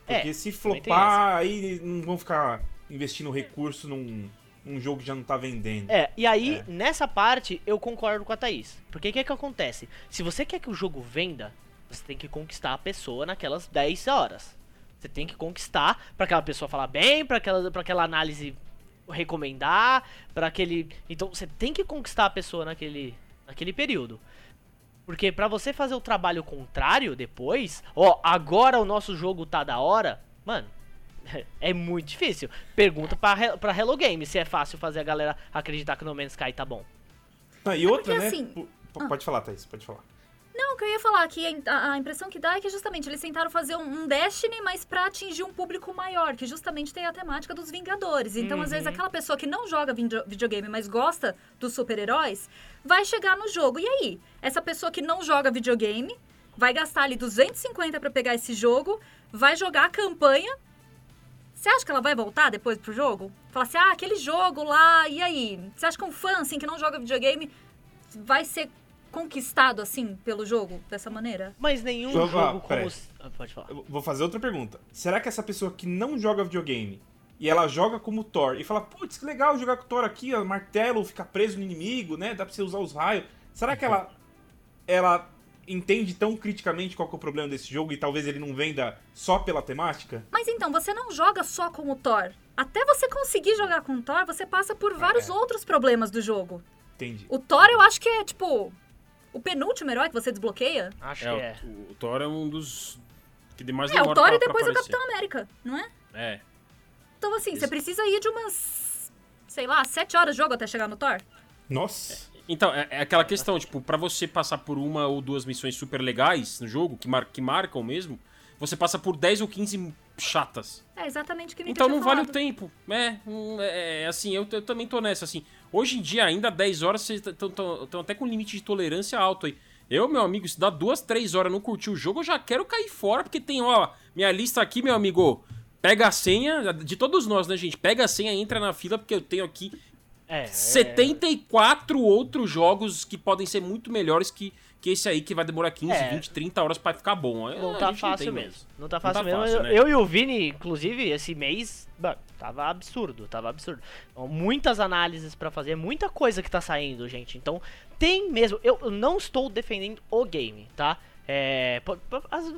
Porque É, se flopar, aí não vão ficar investindo recurso num, num jogo que já não tá vendendo. É, e aí, É. nessa parte, eu concordo com a Thaís. Porque o que que acontece? Se você quer que o jogo venda, você tem que conquistar a pessoa naquelas 10 horas. Você tem que conquistar pra aquela pessoa falar bem, pra aquela, pra aquela análise recomendar, pra aquele... Então, você tem que conquistar a pessoa naquele, naquele período. Porque pra você fazer o trabalho contrário depois, ó, agora o nosso jogo tá da hora, mano, é muito difícil. Pergunta pra, pra Hello Game se é fácil fazer a galera acreditar que No Man's Sky tá bom. Ah, e outra, porque né? assim- P- p- Pode falar, Thaís, pode falar. Não, o que eu ia falar que a, a impressão que dá é que justamente eles tentaram fazer um, um Destiny, mas pra atingir um público maior, que justamente tem a temática dos Vingadores. Então, às vezes, Uhum. aquela pessoa que não joga video- videogame, mas gosta dos super-heróis, vai chegar no jogo. E aí? Essa pessoa que não joga videogame vai gastar ali 250 pra pegar esse jogo, vai jogar a campanha. Você acha que ela vai voltar depois pro jogo? Falar assim, ah, aquele jogo lá, e aí? Você acha que um fã, assim, que não joga videogame, vai ser conquistado, assim, pelo jogo, dessa maneira? Mas nenhum Jogo- jogo como. Ah, pode falar. Eu vou fazer outra pergunta. Será que essa pessoa que não joga videogame e ela joga como Thor e fala, putz, que legal jogar com o Thor aqui, ó, martelo, fica preso no inimigo, né? Dá pra você usar os raios. Será que ela, ela entende tão criticamente qual que é o problema desse jogo e talvez ele não venda só pela temática? Mas então, você não joga só com o Thor. Até você conseguir jogar com o Thor, você passa por vários É. outros problemas do jogo. Entendi. O Thor, eu acho que é, tipo, o penúltimo herói que você desbloqueia. Acho É, que é. o, o Thor é um dos que de mais É, o Thor pra- e depois o. Capitão América, não é? É. Então, assim, você Isso. precisa ir de umas, sei lá, sete horas de jogo até chegar no Thor. Nossa. Então, é, é aquela questão, tipo, pra você passar por uma ou duas missões super legais no jogo, que, mar- que marcam mesmo, você passa por 10 ou 15 chatas. É exatamente o que Então não vale o falado. tempo. É, hum, é, é, assim, eu, eu também tô nessa, assim. Hoje em dia, ainda 10 horas, vocês estão até com limite de tolerância alto aí. Eu, meu amigo, se dá duas, três horas não curtir o jogo, eu já quero cair fora, porque tem, ó, minha lista aqui, meu amigo. Pega a senha, de todos nós, né, gente? Pega a senha, entra na fila, porque eu tenho aqui É, é. 74 outros jogos que podem ser muito melhores que, que esse aí, que vai demorar 15, É. 20, 30 horas pra ficar bom. Não A tá gente fácil tem mesmo. Não tá Não fácil tá mesmo. fácil, eu, né? eu e o Vini, inclusive, esse mês, mano, tava absurdo, tava absurdo. Então, muitas análises pra fazer, muita coisa que tá saindo, gente. Então, tem mesmo. Eu, eu não estou defendendo o game, tá? É,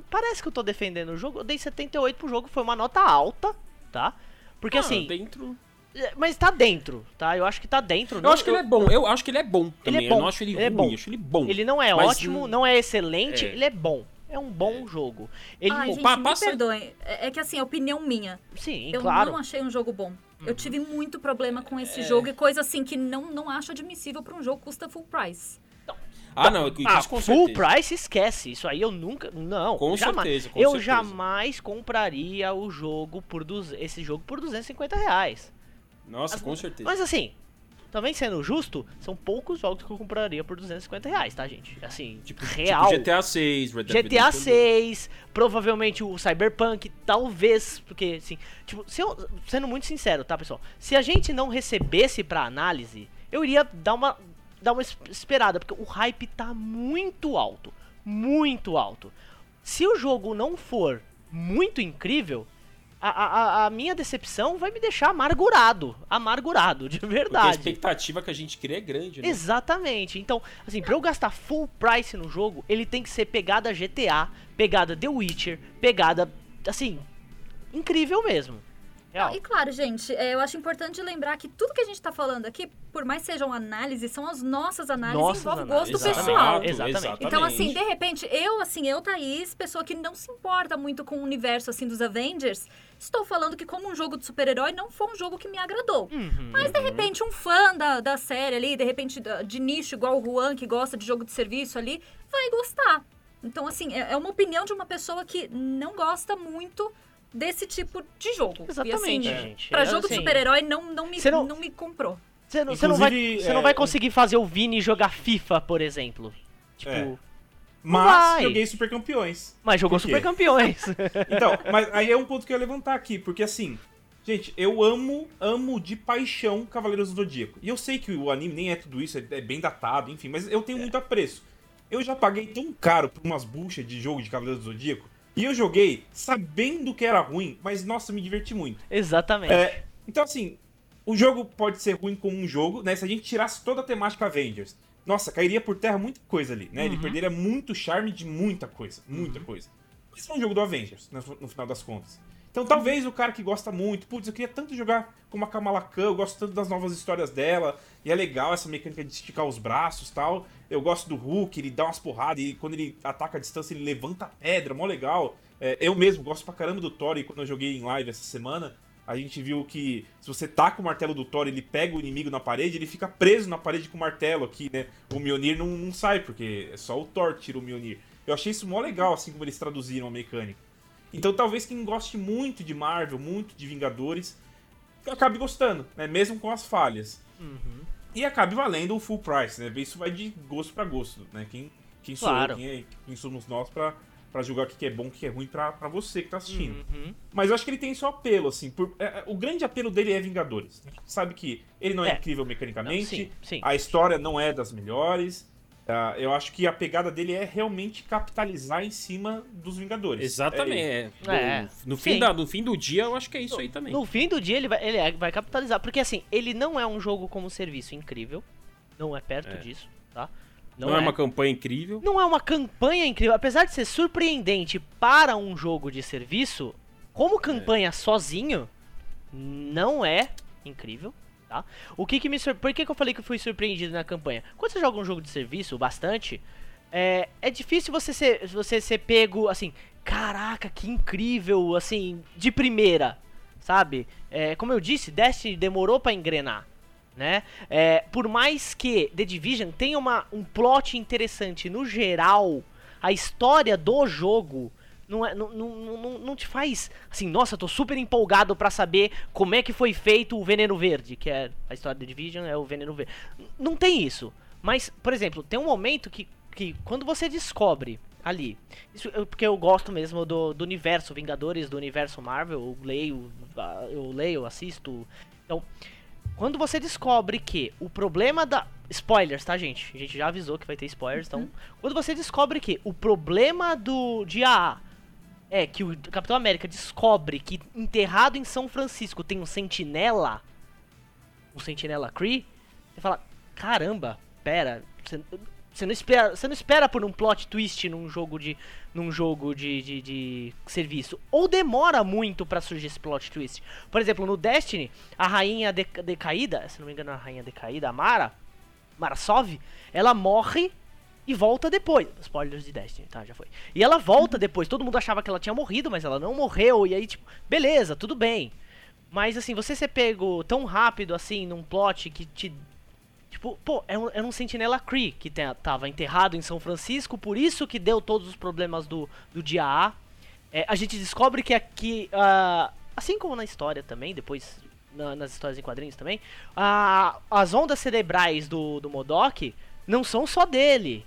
parece que eu tô defendendo o jogo. Eu dei 78 pro jogo, foi uma nota alta, tá? Porque Ah, assim, dentro... é, mas tá dentro, tá? Eu acho que tá dentro. Eu Não- acho que ele é bom. Eu acho que ele é bom também. bom, Eu não acho ele, ele é ruim, bom. eu acho ele bom. Ele não é Mas, ótimo, não é excelente, é. ele é bom. É um bom jogo. Ele Ai, gente, pa- me passa- perdoem. É, é que, assim, é opinião minha. Sim, eu claro. não achei um jogo bom. Eu tive muito problema com É. esse jogo e coisa assim que não, não acho admissível pra um jogo que custa full price. Ah, não, isso Ah, com full certeza. price esquece. Isso aí eu nunca. Não. Com jamais. certeza, com eu certeza. jamais compraria o jogo por duz- esse jogo por 250 reais. Nossa, com certeza. Mas assim, também sendo justo, são poucos jogos que eu compraria por 250 reais, tá, gente? Assim, tipo, real. Tipo GTA 6, Red Dead GTA Redemption 6, provavelmente o Cyberpunk, talvez, porque assim, tipo, se eu, sendo muito sincero, tá, pessoal? Se a gente não recebesse pra análise, eu iria dar uma dar uma es- esperada, porque o hype tá muito alto, muito alto. Se o jogo não for muito incrível, a, a, a minha decepção vai me deixar amargurado. Amargurado, de Porque a verdade. expectativa que a gente cria é grande, né? Exatamente. Então, assim, pra eu gastar full price no jogo, ele tem que ser pegada GTA, pegada The Witcher, pegada, assim, incrível mesmo. Real. E claro, gente, é, eu acho importante lembrar que tudo que a gente tá falando aqui, por mais sejam análises, são as nossas análises, Nossas envolve análises. gosto Exato, pessoal. Exatamente. Então, assim, de repente, eu, assim, eu, Thaís, pessoa que não se importa muito com o universo, assim, dos Avengers, estou falando que como um jogo de super-herói, não foi um jogo que me agradou. Uhum. Mas, de repente, um fã da, da série ali, de repente, de nicho, igual o Juan, que gosta de jogo de serviço ali, vai gostar. Então, assim, é, é uma opinião de uma pessoa que não gosta muito desse tipo de jogo. Exatamente, e, assim, gente. Pra É, jogo de assim, super-herói, não, não, me, não- não me comprou. Você não, você não vai, você não é, vai conseguir fazer o Vini jogar FIFA, por exemplo. Tipo, É. Mas vai. joguei Super Campeões. mas jogou? Super Campeões. Então, mas aí é um ponto que eu ia levantar aqui, porque assim, gente, eu amo, amo de paixão Cavaleiros do Zodíaco. E eu sei que o anime nem é tudo isso, é é bem datado, enfim, mas eu tenho muito apreço. Eu já paguei tão caro por umas buchas de jogo de Cavaleiros do Zodíaco, e eu joguei sabendo que era ruim, mas nossa, me diverti muito. Exatamente. É, então, assim, o jogo pode ser ruim como um jogo, né? Se a gente tirasse toda a temática Avengers, nossa, cairia por terra muita coisa ali, né? Ele Uhum. perderia muito charme de muita coisa, muita coisa. Mas é um jogo do Avengers, né, no final das contas. Então, talvez o cara que gosta muito, putz, eu queria tanto jogar como a Kamala Khan, eu gosto tanto das novas histórias dela, e é legal essa mecânica de esticar os braços tal. Eu gosto do Hulk, ele dá umas porradas, e quando ele ataca a distância, ele levanta a pedra, mó legal. É, eu mesmo gosto pra caramba do Thor, e quando eu joguei em live essa semana, a gente viu que se você taca o martelo do Thor, ele pega o inimigo na parede, ele fica preso na parede com o martelo aqui, né? O Mjolnir não, não sai, porque é só o Thor tira o Mjolnir. Eu achei isso mó legal, assim como eles traduziram a mecânica. Então talvez quem goste muito de Marvel, muito de Vingadores, acabe gostando, né? Mesmo com as falhas. Uhum. E acabe valendo o full price, né? Isso vai de gosto pra gosto, né? Quem, quem Claro. quem, é- quem somos nós pra, pra julgar o que é bom, o que é ruim pra, pra você que tá assistindo. Uhum. Mas eu acho que ele tem seu apelo, assim. por- é, é, o grande apelo dele é Vingadores. A gente sabe que ele não é, É. incrível mecanicamente, Não, sim, sim. a história não é das melhores. Ah, eu acho que a pegada dele é realmente capitalizar em cima dos Vingadores. Exatamente. É é. É, No, no sim. fim da, no fim do dia, eu acho que é isso aí também. No fim do dia, ele vai, ele é- vai capitalizar. Porque assim, ele não é um jogo como serviço incrível. Não é perto É. disso, tá? Não, é. uma campanha incrível. Não é uma campanha incrível. Apesar de ser surpreendente para um jogo de serviço, como campanha sozinho, não é incrível. Tá? O que, que me. Por que, que eu falei que eu fui surpreendido na campanha? Quando você joga um jogo de serviço bastante, é, é difícil você ser, você ser pego assim, caraca, que incrível, assim, de primeira, sabe? É, como eu disse, Destiny demorou pra engrenar, né? É, por mais que The Division tenha uma, um plot interessante no geral, a história do jogo não, é, não, não, não, não te faz assim, nossa, tô super empolgado pra saber como é que foi feito o Veneno Verde, que é a história da Division, é o Veneno Verde. Não tem isso. Mas, por exemplo, tem um momento que, que quando você descobre ali, isso, eu- porque eu gosto mesmo do, do universo Vingadores, do universo Marvel, eu leio, eu leio, assisto. Então, quando você descobre que o problema da. Spoilers, tá, gente? A gente já avisou que vai ter spoilers, então. Quando você descobre que o problema do. de AA é que o Capitão América descobre que enterrado em São Francisco tem um sentinela. Um sentinela Cree. Você fala: caramba, pera. Você, não espera, você não espera por um plot twist num jogo de num jogo de, de, de serviço ou demora muito pra surgir esse plot twist. Por exemplo, no Destiny, a rainha deca- decaída, se não me engano, a rainha decaída, a Mara, Marasov, ela morre e volta depois. Spoilers de Destiny, tá? Já foi. E ela volta depois. Todo mundo achava que ela tinha morrido, mas ela não morreu. E aí, tipo, beleza, tudo bem. Mas assim, você ser pego tão rápido assim num plot que te. Tipo, pô, era um, era um Sentinela Cree que te- tava enterrado em São Francisco, por isso que deu todos os problemas do, do dia A. É, a gente descobre que aqui, ah, assim como na história também, depois na- nas histórias em quadrinhos também, ah, as ondas cerebrais do, do Modok não são só dele.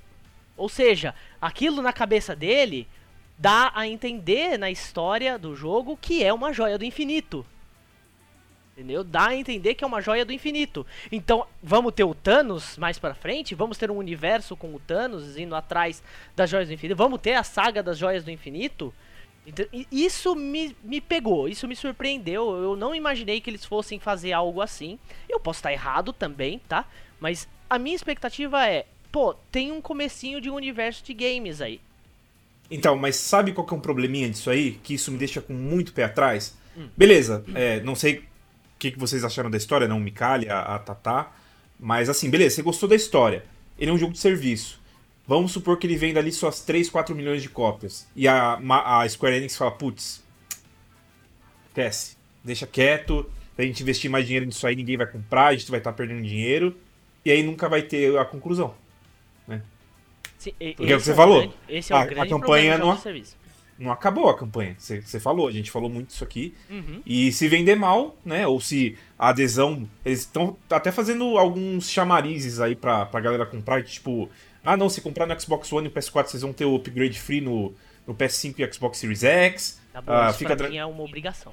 Ou seja, aquilo na cabeça dele dá a entender na história do jogo que é uma joia do infinito. Entendeu? Dá a entender que é uma joia do infinito. Então, vamos ter o Thanos mais pra frente? Vamos ter um universo com o Thanos indo atrás das joias do infinito? Vamos ter a saga das joias do infinito? Então, isso me, me pegou, isso me surpreendeu. Eu não imaginei que eles fossem fazer algo assim. Eu posso estar errado também, tá? Mas a minha expectativa é, pô, tem um comecinho de um universo de games aí. Então, mas sabe qual que é um probleminha disso aí? Que isso me deixa com muito pé atrás? Hum. Beleza, é, não sei o que, que vocês acharam da história, não, Mikali, a, a Tatá. Mas assim, beleza, você gostou da história. Ele é um jogo de serviço. Vamos supor que ele venda ali suas 3, 4 milhões de cópias. E a, a Square Enix fala, putz, esquece, deixa quieto, a gente investir mais dinheiro nisso aí, ninguém vai comprar, a gente vai estar tá perdendo dinheiro. E aí nunca vai ter a conclusão. Né? Sim, Porque é o que você é falou. Grande, esse é o a, grande a campanha não, não acabou a campanha. Você, você falou, a gente falou muito isso aqui. Uhum. E se vender mal, né? Ou se a adesão. Eles estão até fazendo alguns chamarizes aí pra, pra galera comprar, tipo, ah, não, se comprar no Xbox One e no PS4, vocês vão ter o upgrade free no, no PS5 e Xbox Series X. Tá bom, ah, fica pra mim é uma obrigação.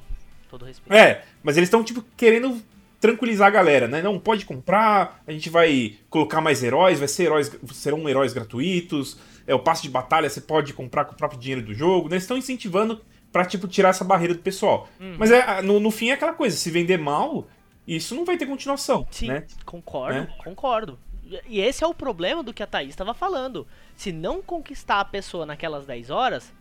Todo respeito. É, mas eles estão, tipo, querendo tranquilizar a galera, né? Não, pode comprar, a gente vai colocar mais heróis, vai ser heróis, serão heróis gratuitos, é o passe de batalha, você pode comprar com o próprio dinheiro do jogo, né? Eles estão incentivando pra, tipo, tirar essa barreira do pessoal. Hum. Mas é, no, no fim é aquela coisa, se vender mal, isso não vai ter continuação, Sim, né? concordo, né? concordo. E esse é o problema do que a Thaís estava falando. Se não conquistar a pessoa naquelas 10 horas,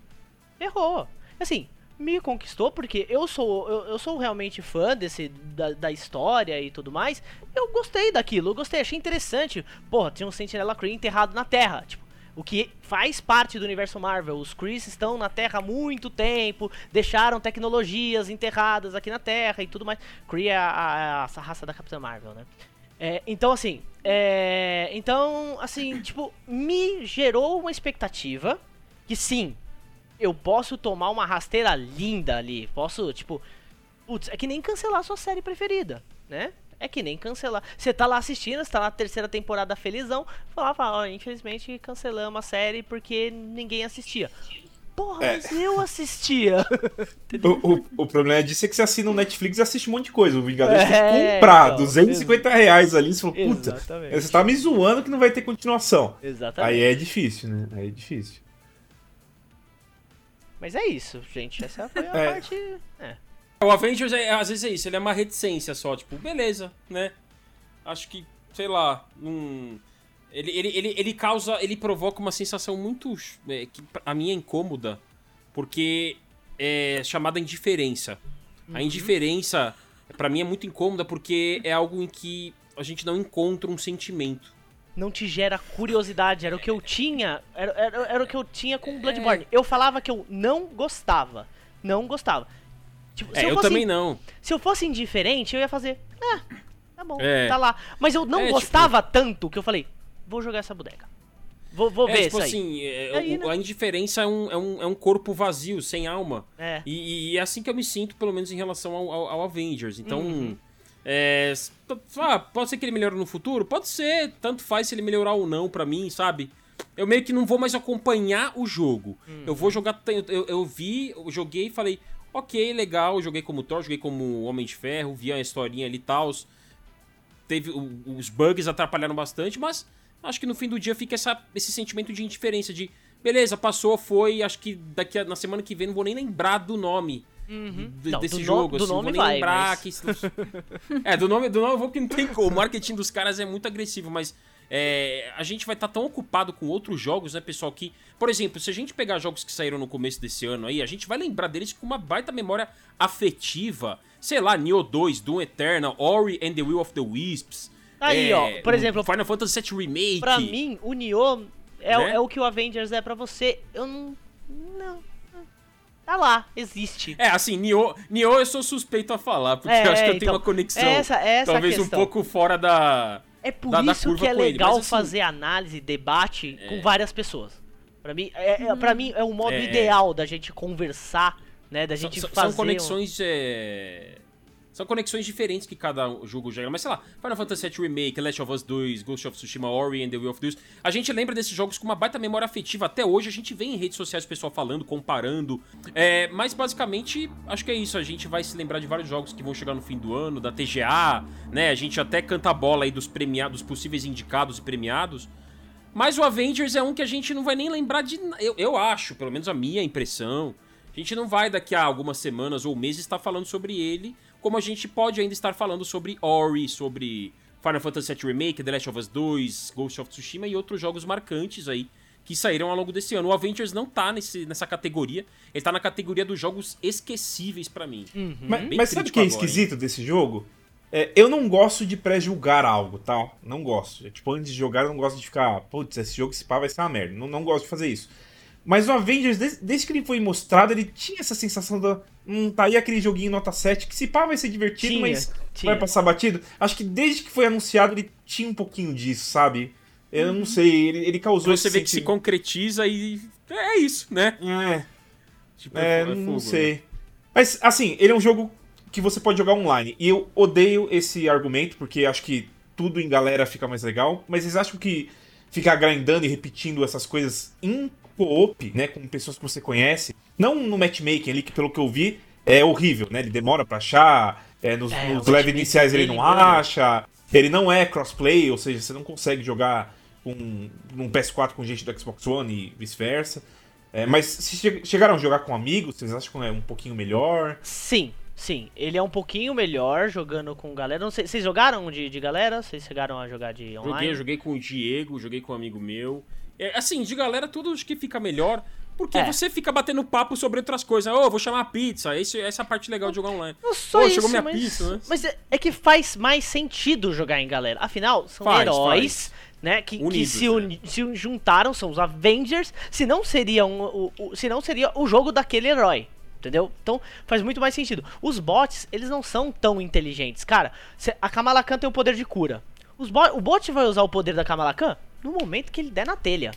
errou. Assim, me conquistou porque eu sou eu, eu sou realmente fã desse da, da, história e tudo mais. Eu gostei daquilo, eu gostei, achei interessante. Porra, tinha um Sentinela Kree enterrado na Terra, tipo, o que faz parte do universo Marvel. Os Krees estão na Terra há muito tempo, deixaram tecnologias enterradas aqui na Terra e tudo mais. Kree é a, a, a raça da Capitã Marvel, né? É, então, assim, é, então, assim, tipo, me gerou uma expectativa que sim, eu posso tomar uma rasteira linda ali, posso, tipo, putz, é que nem cancelar sua série preferida, né? É que nem cancelar. Você tá lá assistindo, você tá na terceira temporada felizão, falar, fala, ó, infelizmente cancelamos a série porque ninguém assistia. Porra, é. mas eu assistia. o, o, o, problema disso é que você assina o Netflix e assiste um monte de coisa. O Vingadores é, tem que comprar então, 250 reais ali. Você falou, puta, Exatamente. você tá me zoando que não vai ter continuação. Exatamente. Aí é difícil, né? Aí é difícil. Mas é isso, gente. Essa foi a é. parte. É. O Avengers, é, às vezes é isso, ele é uma reticência só, tipo, beleza, né? Acho que, sei lá, um ele, ele, ele, ele causa. Ele provoca uma sensação muito. É, que a minha é incômoda. Porque é chamada indiferença. Uhum. A indiferença, para mim, é muito incômoda porque é algo em que a gente não encontra um sentimento. Não te gera curiosidade. Era o que eu tinha. Era, era, era o que eu tinha com Bloodborne. Eu falava que eu não gostava. Não gostava. Tipo, é, eu, eu também não. Se eu fosse indiferente, eu ia fazer. Ah, tá bom, é. tá lá. Mas eu não é, gostava tipo... tanto que eu falei, vou jogar essa bodega. Vou, vou é, ver tipo isso assim, é, aí, né? a indiferença é um, é, um, é um corpo vazio, sem alma. É. E, e, é assim que eu me sinto, pelo menos em relação ao, ao, ao Avengers. Então, uhum. É, ah, pode ser que ele melhore no futuro? Pode ser, tanto faz se ele melhorar ou não para mim, sabe? Eu meio que não vou mais acompanhar o jogo. Uhum. Eu vou jogar. Eu, eu vi, eu joguei e falei, ok, legal, joguei como Thor, joguei como Homem de Ferro, vi a historinha ali e tal. Teve. Os bugs atrapalharam bastante, mas acho que no fim do dia fica essa, esse sentimento de indiferença, de beleza, passou, foi, acho que daqui a, na semana que vem não vou nem lembrar do nome. Uhum. não, desse do jogo, no, assim, do nome vou nem vai, lembrar mas... que... É, do nome, do nome eu vou que não tem como. O marketing dos caras é muito agressivo, mas é, a gente vai estar tá tão ocupado com outros jogos, né, pessoal, que, por exemplo, se a gente pegar jogos que saíram no começo desse ano aí, a gente vai lembrar deles com uma baita memória afetiva. Sei lá, Neo 2, Doom Eternal, Ori and the Will of the Wisps, Aí, é, ó, por exemplo. Final Fantasy VII Remake. Pra mim, o Nioh é, né? é o que o Avengers é pra você. Eu não. Não. Tá lá, existe. É, assim, Nioh, Nioh eu sou suspeito a falar, porque é, eu acho que eu então, tenho uma conexão. Essa, essa talvez um pouco fora da. É por da, isso da que é legal ele, assim, fazer análise, debate é. com várias pessoas. Pra mim, é, é, pra mim é o modo é, ideal da gente conversar, né? Da gente são, fazer. São conexões. Um... São conexões diferentes que cada jogo gera. Mas sei lá, Final Fantasy VII Remake, Last of Us 2, Ghost of Tsushima, Ori and the Will of Deus. A gente lembra desses jogos com uma baita memória afetiva. Até hoje a gente vê em redes sociais o pessoal falando, comparando. É, mas basicamente, acho que é isso. A gente vai se lembrar de vários jogos que vão chegar no fim do ano, da TGA, né? A gente até canta a bola aí dos premiados, possíveis indicados e premiados. Mas o Avengers é um que a gente não vai nem lembrar de. Eu, eu acho, pelo menos a minha impressão A gente não vai daqui a algumas semanas ou meses estar falando sobre ele, como a gente pode ainda estar falando sobre Ori, sobre Final Fantasy VII Remake, The Last of Us 2, Ghost of Tsushima e outros jogos marcantes aí que saíram ao longo desse ano. O Avengers não tá nesse, nessa categoria, ele tá na categoria dos jogos esquecíveis para mim. Uhum. Mas, mas sabe o que é esquisito agora, desse jogo? É, eu não gosto de pré-julgar algo, tá? Não gosto. É, tipo, antes de jogar, eu não gosto de ficar, putz, esse jogo se pá vai ser uma merda. Não, não gosto de fazer isso. Mas o Avengers, desde, que ele foi mostrado, ele tinha essa sensação da. Hum, tá aí aquele joguinho nota 7, que se pá vai ser divertido, tinha, mas tinha. vai passar batido. Acho que desde que foi anunciado, ele tinha um pouquinho disso, sabe? Eu uhum. não sei, ele, ele causou Você vê sentido. que se concretiza e. É isso, né? É. Tipo, é, é fogo, não sei. Né? Mas, assim, ele é um jogo que você pode jogar online. E eu odeio esse argumento, porque acho que tudo em galera fica mais legal. Mas vocês acham que ficar grindando e repetindo essas coisas em co-op, né, com pessoas que você conhece, não no matchmaking ali, que pelo que eu vi, é horrível, né? Ele demora pra achar, é, nos, é, nos levels iniciais ele não acha, ele não é crossplay, ou seja, você não consegue jogar com um PS4 com gente do Xbox One e vice-versa. É, mas se chegaram a jogar com amigos, vocês acham que é um pouquinho melhor? Sim, sim. Ele é um pouquinho melhor jogando com galera. Não sei, vocês jogaram de, de galera? Vocês chegaram a jogar de online? Joguei, joguei com o Diego, joguei com um amigo meu. É, assim, de galera, tudo que fica melhor. Porque é. você fica batendo papo sobre outras coisas. Ô, oh, vou chamar a pizza. Esse, essa é a parte legal de jogar online. Não só oh, isso, chegou minha mas, pizza, né? Mas é, é, que faz mais sentido jogar em galera. Afinal, são faz, heróis. Faz. Né, que, Unidos, que se, un, se, juntaram, são os Avengers, se não seria um, o, o, se não seria o jogo daquele herói. Entendeu? Então faz muito mais sentido. Os bots, eles não são tão inteligentes. Cara, a Kamala Khan tem o poder de cura. Os bo o bot vai usar o poder da Kamala Khan no momento que ele der na telha.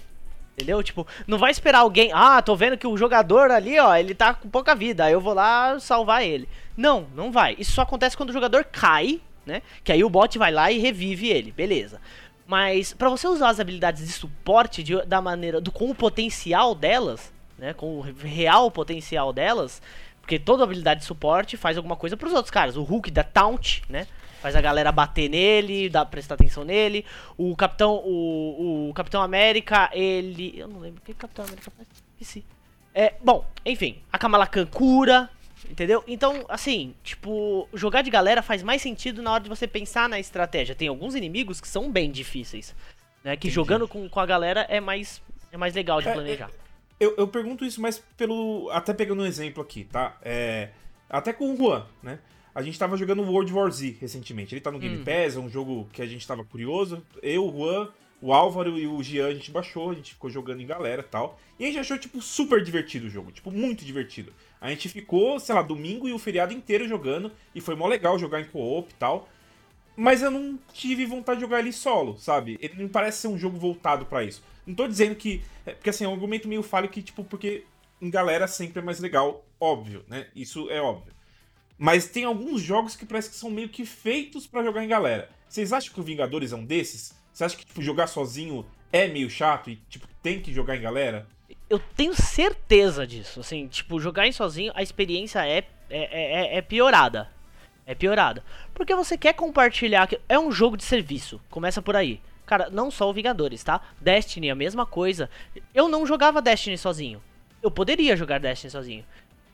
Entendeu? Tipo, não vai esperar alguém. Ah, tô vendo que o jogador ali, ó, ele tá com pouca vida. Eu vou lá salvar ele. Não, não vai. Isso só acontece quando o jogador cai, né? Que aí o bot vai lá e revive ele. Beleza. Mas para você usar as habilidades de suporte de, da maneira. Do, com o potencial delas, né? Com o real potencial delas. Porque toda habilidade de suporte faz alguma coisa pros outros caras. O Hulk da Taunt, né? Faz a galera bater nele, dá prestar atenção nele. O Capitão, o, o Capitão América, ele, eu não lembro o que o Capitão América faz. Esqueci. É, bom, enfim, a Kamala Khan cura, entendeu? Então, assim, tipo, jogar de galera faz mais sentido na hora de você pensar na estratégia. Tem alguns inimigos que são bem difíceis, né? Que Entendi. jogando com, com a galera é mais, é mais legal de é, planejar. É, eu, eu pergunto isso mais pelo. Até pegando um exemplo aqui, tá? É, até com o Juan, né? A gente tava jogando World War Z recentemente. Ele tá no Game hum. Pass, é um jogo que a gente tava curioso. Eu, o Juan, o Álvaro e o Gian, a gente baixou, a gente ficou jogando em galera e tal. E a gente achou, tipo, super divertido o jogo. Tipo, muito divertido. A gente ficou, sei lá, domingo e o feriado inteiro jogando. E foi mó legal jogar em co-op e tal. Mas eu não tive vontade de jogar ele solo, sabe? Ele não parece ser um jogo voltado para isso. Não tô dizendo que. É, porque assim, é um argumento meio falho que, tipo, porque em galera sempre é mais legal, óbvio, né? Isso é óbvio. Mas tem alguns jogos que parece que são meio que feitos para jogar em galera. Vocês acham que o Vingadores é um desses? Você acha que tipo, jogar sozinho é meio chato e tipo tem que jogar em galera? Eu tenho certeza disso. Assim, tipo, jogar em sozinho, a experiência é, é, é, é piorada. É piorada. Porque você quer compartilhar. É um jogo de serviço. Começa por aí. Cara, não só o Vingadores, tá? Destiny, a mesma coisa. Eu não jogava Destiny sozinho. Eu poderia jogar Destiny sozinho.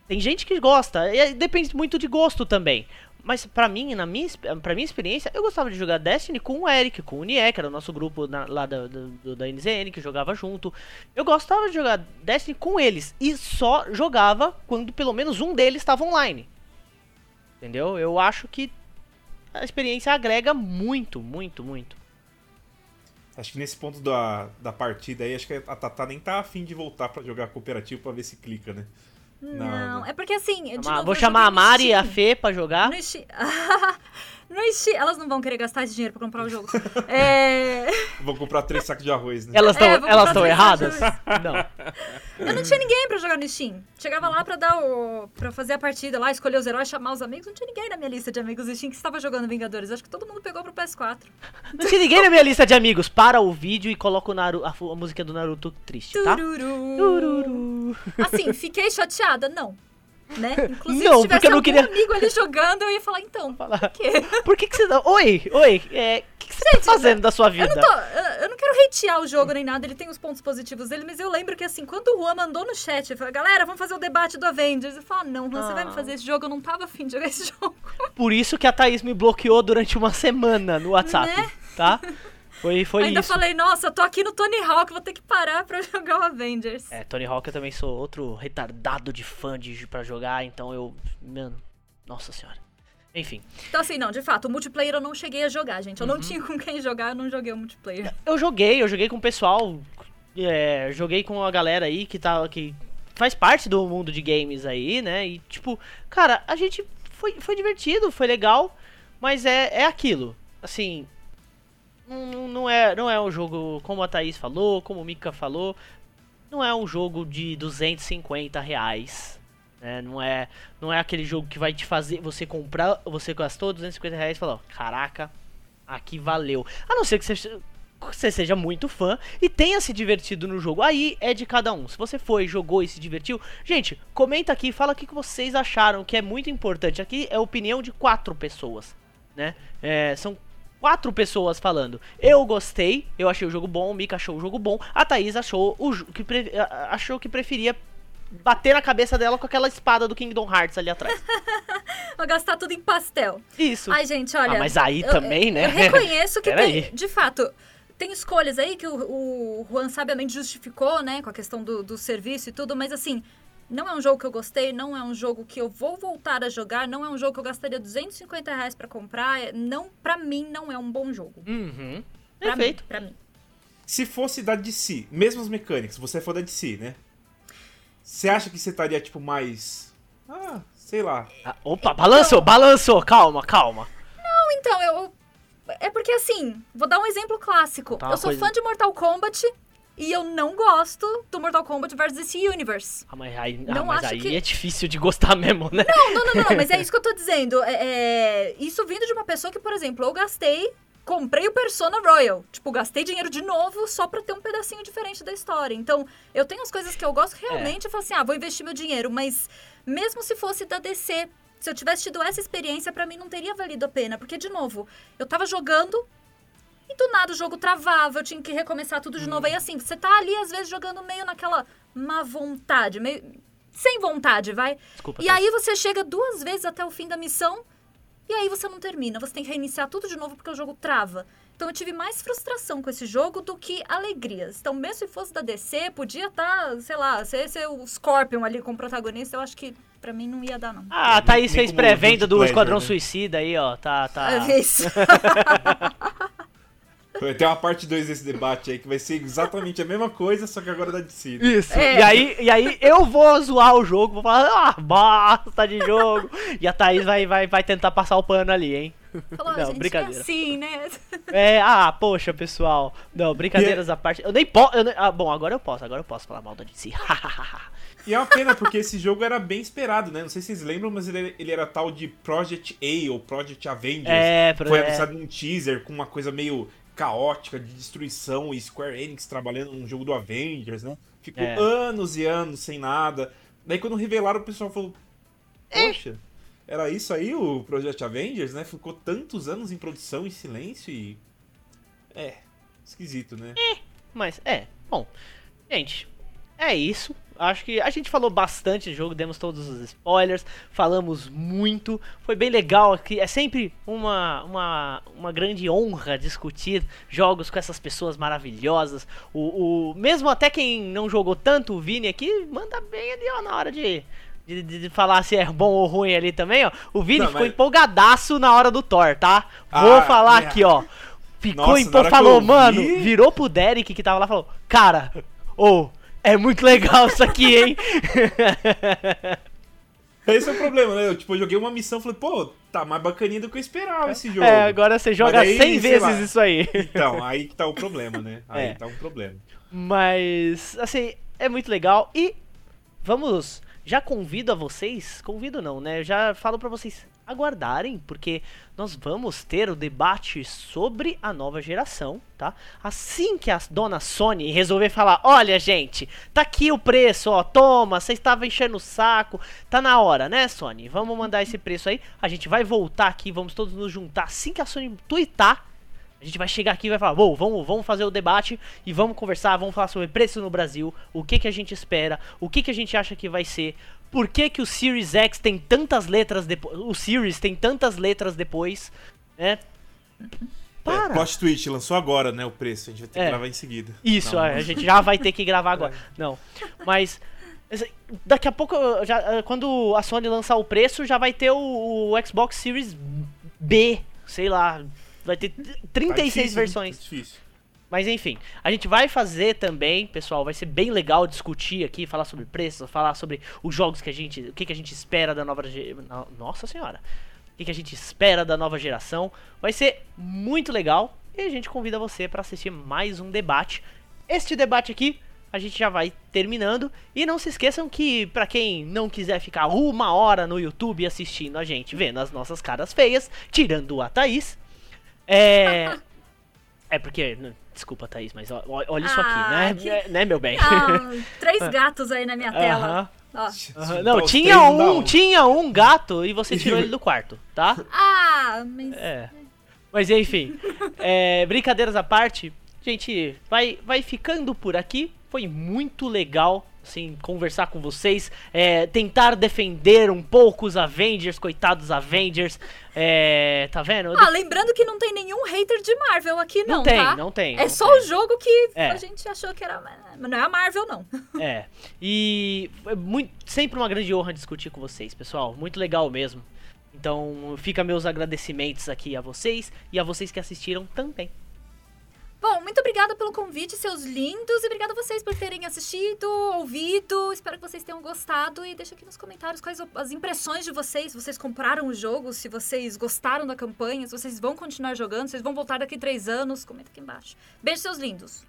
Tem gente que gosta, e depende muito de gosto também. Mas pra mim, na minha, pra minha experiência, eu gostava de jogar Destiny com o Eric, com o Nie, que era o nosso grupo na, lá da, da, da NZN, que jogava junto. Eu gostava de jogar Destiny com eles. E só jogava quando pelo menos um deles estava online. Entendeu? Eu acho que a experiência agrega muito, muito, muito. Acho que nesse ponto da, da partida aí, acho que a Tata nem tá afim de voltar para jogar cooperativo para ver se clica, né? Não, é porque assim. Novo, vou chamar a Mari e a Fê pra jogar. No. no Steam. Elas não vão querer gastar esse dinheiro pra comprar o jogo. é... Vão comprar três sacos de arroz, né? Elas estão é, erradas? não. Eu não tinha ninguém pra jogar no Steam. Chegava lá pra dar o. pra fazer a partida lá, escolher os heróis, chamar os amigos. Não tinha ninguém na minha lista de amigos do Steam que estava jogando Vingadores. Acho que todo mundo pegou pro PS4. Não tinha ninguém na minha lista de amigos. Para o vídeo e coloca o Naruto, a, a música do Naruto triste, tá? Tururu. Tururu. Assim, fiquei chateada? Não né? Inclusive, não, se tivesse eu não queria... amigo ali jogando, eu ia falar, então, falar. por quê? Por que, que você... Oi, oi, é... o que, que você tá Gente, tá fazendo da sua vida? Eu não, tô, eu não quero hatear o jogo nem nada, ele tem os pontos positivos dele, mas eu lembro que assim, quando o Juan mandou no chat, ele falou, galera, vamos fazer o debate do Avengers. Eu falei, ah, não, Juan, você vai me Ah. fazer esse jogo? Eu não tava afim de jogar esse jogo. Por isso que a Thaís me bloqueou durante uma semana no WhatsApp, Né? tá? Foi, foi Ainda isso. falei, nossa, eu tô aqui no Tony Hawk, vou ter que parar pra jogar o Avengers. É, Tony Hawk eu também sou outro retardado de fã de para jogar, então eu, mano, nossa senhora. Enfim, Então assim, não, de fato, o multiplayer eu não cheguei a jogar, gente. Eu Uhum. não tinha com quem jogar, eu não joguei o multiplayer. eu joguei, eu joguei com o pessoal, é, joguei com a galera aí que tá que faz parte do mundo de games aí, né? E tipo, cara, a gente foi, foi divertido, foi legal, mas é, é aquilo. Assim, não, não é não é um jogo como a Thaís falou, como o Mika falou, não é um jogo de 250 reais. Né? Não é não é aquele jogo que vai te fazer você comprar, você gastou 250 reais e falou, caraca, aqui valeu. A não ser que você, você seja muito fã e tenha se divertido no jogo. Aí é de cada um. Se você foi, jogou e se divertiu, gente, comenta aqui, fala o que vocês acharam, que é muito importante. Aqui é a opinião de quatro pessoas, né? É, são quatro pessoas falando. Eu gostei, eu achei o jogo bom, o Mika achou o jogo bom, a Thaís achou o que achou que preferia bater na cabeça dela com aquela espada do Kingdom Hearts ali atrás. Vou gastar tudo em pastel. Isso. Ai, gente, olha. Ah, mas aí eu- também, né? Eu reconheço que tem, de fato, tem escolhas aí que o, o Juan sabiamente justificou, né, com a questão do, do serviço e tudo, mas assim, não é um jogo que eu gostei, não é um jogo que eu vou voltar a jogar, não é um jogo que eu gastaria 250 reais pra comprar, é- não, pra mim não é um bom jogo. Uhum. Pra Perfeito. mim, pra mim. Se fosse da DC, mesmo as mecânicas, você for da DC, né? Você acha que você estaria, tipo, mais. Ah, sei lá. Ah, opa, balançou, balançou, calma, calma. Então, eu... É porque assim, vou dar um exemplo clássico. Tá eu sou coisa- fã de Mortal Kombat e eu não gosto do Mortal Kombat vs DC Universe. Ah, mas aí, ah, Não mas acho aí que- é difícil de gostar mesmo, né? Não, não, não, não, mas é isso que eu tô dizendo. É, é, isso vindo de uma pessoa que, por exemplo, eu gastei, comprei o Persona Royal. Tipo, gastei dinheiro de novo só pra ter um pedacinho diferente da história. Então, eu tenho as coisas que eu gosto realmente, eu falo assim, ah, vou investir meu dinheiro. Mas mesmo se fosse da DC, se eu tivesse tido essa experiência, pra mim não teria valido a pena. Porque, de novo, eu tava jogando. E do nada o jogo travava, eu tinha que recomeçar tudo de novo. Aí assim, você tá ali às vezes jogando meio naquela má vontade, meio sem vontade, vai. Desculpa. E Thaís. aí você chega duas vezes até o fim da missão e aí você não termina. Você tem que reiniciar tudo de novo porque o jogo trava. Então eu tive mais frustração com esse jogo do que alegrias. Então mesmo se fosse da DC, podia estar, sei lá, ser, ser o Scorpion ali como protagonista, eu acho que pra mim não ia dar não. Ah, a Thaís Nem fez pré-venda do Esquadrão né? Suicida aí, ó. Tá, tá. É isso. Ter uma parte 2 desse debate aí que vai ser exatamente a mesma coisa, só que agora da DC. né? Isso. É. E, aí, e aí eu vou zoar o jogo, vou falar, ah, bosta de jogo. e a Thaís vai, vai, vai tentar passar o pano ali, hein? Falou, Não, gente, brincadeira. é assim, né? É, ah, poxa, pessoal. Não, brincadeiras à parte. Eu nem posso. Ah, bom, agora eu posso, agora eu posso falar mal da DC. E é uma pena, porque esse jogo era bem esperado, né? Não sei se vocês lembram, mas ele, ele era tal de Project A ou Project Avengers. é, Foi é. anunciado num teaser com uma coisa meio caótica de destruição e Square Enix trabalhando num jogo do Avengers, né? Ficou É. anos e anos sem nada. Daí quando revelaram, o pessoal falou: Poxa, era isso aí o Project Avengers, né? Ficou tantos anos em produção em silêncio e. É, esquisito, né? Mas é, bom. Gente, é isso. Acho que a gente falou bastante do jogo, demos todos os spoilers, falamos muito. Foi bem legal aqui. É sempre uma, uma, uma grande honra discutir jogos com essas pessoas maravilhosas. O, o, mesmo até quem não jogou tanto, o Vini aqui, manda bem ali, ó, na hora de. De, de- de falar se é bom ou ruim ali também, ó. O Vini Não, ficou mas- empolgadaço na hora do Thor, tá? Vou Ah, falar é. aqui, ó. Ficou empolgado. Falou, eu mano, vi- virou pro Derek que tava lá e falou: Cara, ô, é muito legal isso aqui, hein? Esse é o problema, né? Eu, tipo, eu joguei uma missão e falei, pô, tá mais bacaninha do que eu esperava esse jogo. é, agora você joga daí, 100 sei vezes lá. isso aí. Então, aí que tá o problema, né? Aí É. tá um problema. Mas, assim, é muito legal. E vamos. Já convido a vocês. Convido não, né? Já falo pra vocês aguardarem, porque nós vamos ter o debate sobre a nova geração, tá? Assim que a dona Sony resolver falar: olha, gente, tá aqui o preço, ó, toma, você estava enchendo o saco, tá na hora, né, Sony? Vamos mandar esse preço aí. A gente vai voltar aqui, vamos todos nos juntar assim que a Sony tuitar A gente vai chegar aqui e vai falar, "Bom, vamos, vamos fazer o debate e vamos conversar, vamos falar sobre preço no Brasil, o que, que a gente espera, o que, que a gente acha que vai ser, por que, que o Series X tem tantas letras depois. O Series tem tantas letras depois, né? Para! É, plot twist, lançou agora, né, o preço. A gente vai ter É. que gravar em seguida. Isso, Não, é, a gente já vai ter que gravar agora. Não, mas esse- daqui a pouco, já, eh, quando a Sony lançar o preço, já vai ter o, o Xbox Series B, sei lá, vai ter Tá 36 difícil, hein? versões. Tá difícil. Mas enfim, a gente vai fazer também, pessoal, vai ser bem legal discutir aqui, falar sobre preços, falar sobre os jogos que a gente, o que, que a gente espera da nova Nossa senhora. O que, que a gente espera da nova geração. Vai ser muito legal e a gente convida você para assistir mais um debate. Este debate aqui a gente já vai terminando e não se esqueçam que pra quem não quiser ficar uma hora no YouTube assistindo a gente, vendo as nossas caras feias, tirando a Thaís, é é porque, n- desculpa, Thaís, mas olha isso Ah, aqui, né? que- É, Né, meu bem? Ah, três gatos aí na minha tela. Ó. aham. Se Não, tinha um, tinha um gato e você tirou ele do quarto, tá? Ah, mas... É. Mas enfim, é, brincadeiras à parte, gente, vai, vai ficando por aqui. Foi muito legal, assim, conversar com vocês, é, tentar defender um pouco os Avengers, coitados Avengers. É, tá vendo? Ah, lembrando que não tem nenhum hater de Marvel aqui, não, Não tem, tá? não tem, É não só tem. o jogo que É. a gente achou que era... Mas não é a Marvel, não. É. E é muito, sempre uma grande honra discutir com vocês, pessoal. Muito legal mesmo. Então, fica meus agradecimentos aqui a vocês e a vocês que assistiram também. Bom, muito obrigada pelo convite, seus lindos. E obrigada a vocês por terem assistido, ouvido. Espero que vocês tenham gostado. E deixa aqui nos comentários quais as impressões de vocês. Vocês compraram o jogo, se vocês gostaram da campanha, se vocês vão continuar jogando, se vocês vão voltar daqui três anos. Comenta aqui embaixo. Beijo, seus lindos.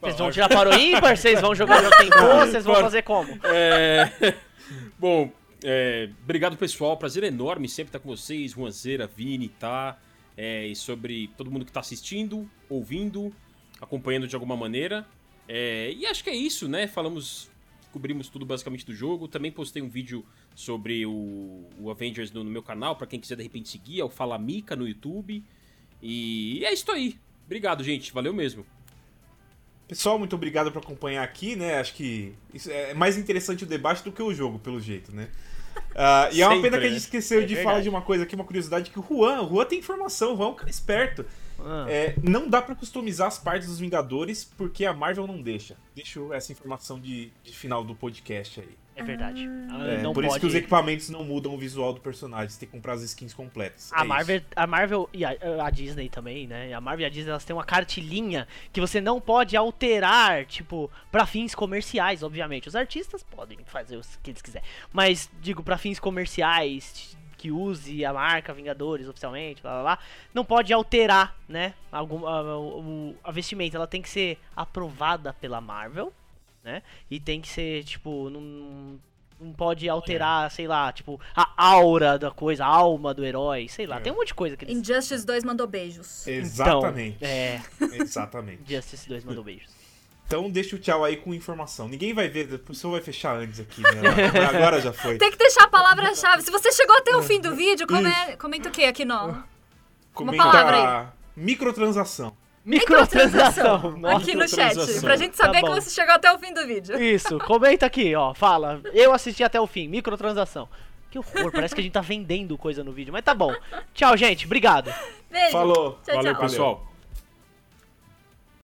Vocês vão tirar para o ímpar? Vocês vão jogar no tempo? Vocês vão fazer como? É... Bom, é, obrigado pessoal, prazer enorme sempre estar com vocês, Juanzeira, Vini, tá? É, e sobre todo mundo que tá assistindo, ouvindo, acompanhando de alguma maneira. É, e acho que é isso, né? Falamos, cobrimos tudo basicamente do jogo. Também postei um vídeo sobre o, o Avengers no, no meu canal, pra quem quiser de repente seguir, é o Fala Mica no YouTube. E é isso aí. Obrigado, gente. Valeu mesmo. Pessoal, muito obrigado por acompanhar aqui, né? Acho que é mais interessante o debate do que o jogo, pelo jeito, né? Ah, e é uma Sempre, pena que a né? gente esqueceu É de falar de uma coisa aqui, uma curiosidade, que o Juan, o Juan tem informação, o Juan é um cara esperto. Ah, É, não dá pra customizar as partes dos Vingadores porque a Marvel não deixa. Deixo essa informação de, de final do podcast aí. é verdade. Ah, É, não por isso pode... que os equipamentos não mudam o visual do personagem, você tem que comprar as skins completas. A É Marvel, isso. a Marvel e a, a Disney também, né? A Marvel e a Disney elas têm uma cartilinha que você não pode alterar, tipo, pra fins comerciais, obviamente. Os artistas podem fazer o que eles quiserem, mas digo pra fins comerciais que use a marca Vingadores oficialmente, blá blá blá, não pode alterar, né? Algum, a, o- a vestimenta, ela tem que ser aprovada pela Marvel, né? E tem que ser, tipo, não, não pode alterar, sei lá, tipo, a aura da coisa, a alma do herói, sei lá, É. tem um monte de coisa que eles... Injustice 2 mandou beijos. Exatamente. Então, é, Exatamente. Justice 2 mandou beijos. Então deixa o tchau aí com informação. Ninguém vai ver, o pessoal vai fechar antes aqui, né? Agora já foi. Tem que deixar a palavra-chave. Se você chegou até o fim do vídeo, come- comenta o que aqui no... Comenta palavra microtransação. Microtransação, nossa. Aqui no chat. Microtransação. Pra gente saber Tá que você chegou até o fim do vídeo. Isso, comenta aqui, ó, fala. Eu assisti até o fim, microtransação. Que horror, parece que a gente tá vendendo coisa no vídeo, mas tá bom. Tchau, gente, obrigado. Beijo. Falou. Tchau, Valeu, tchau. pessoal.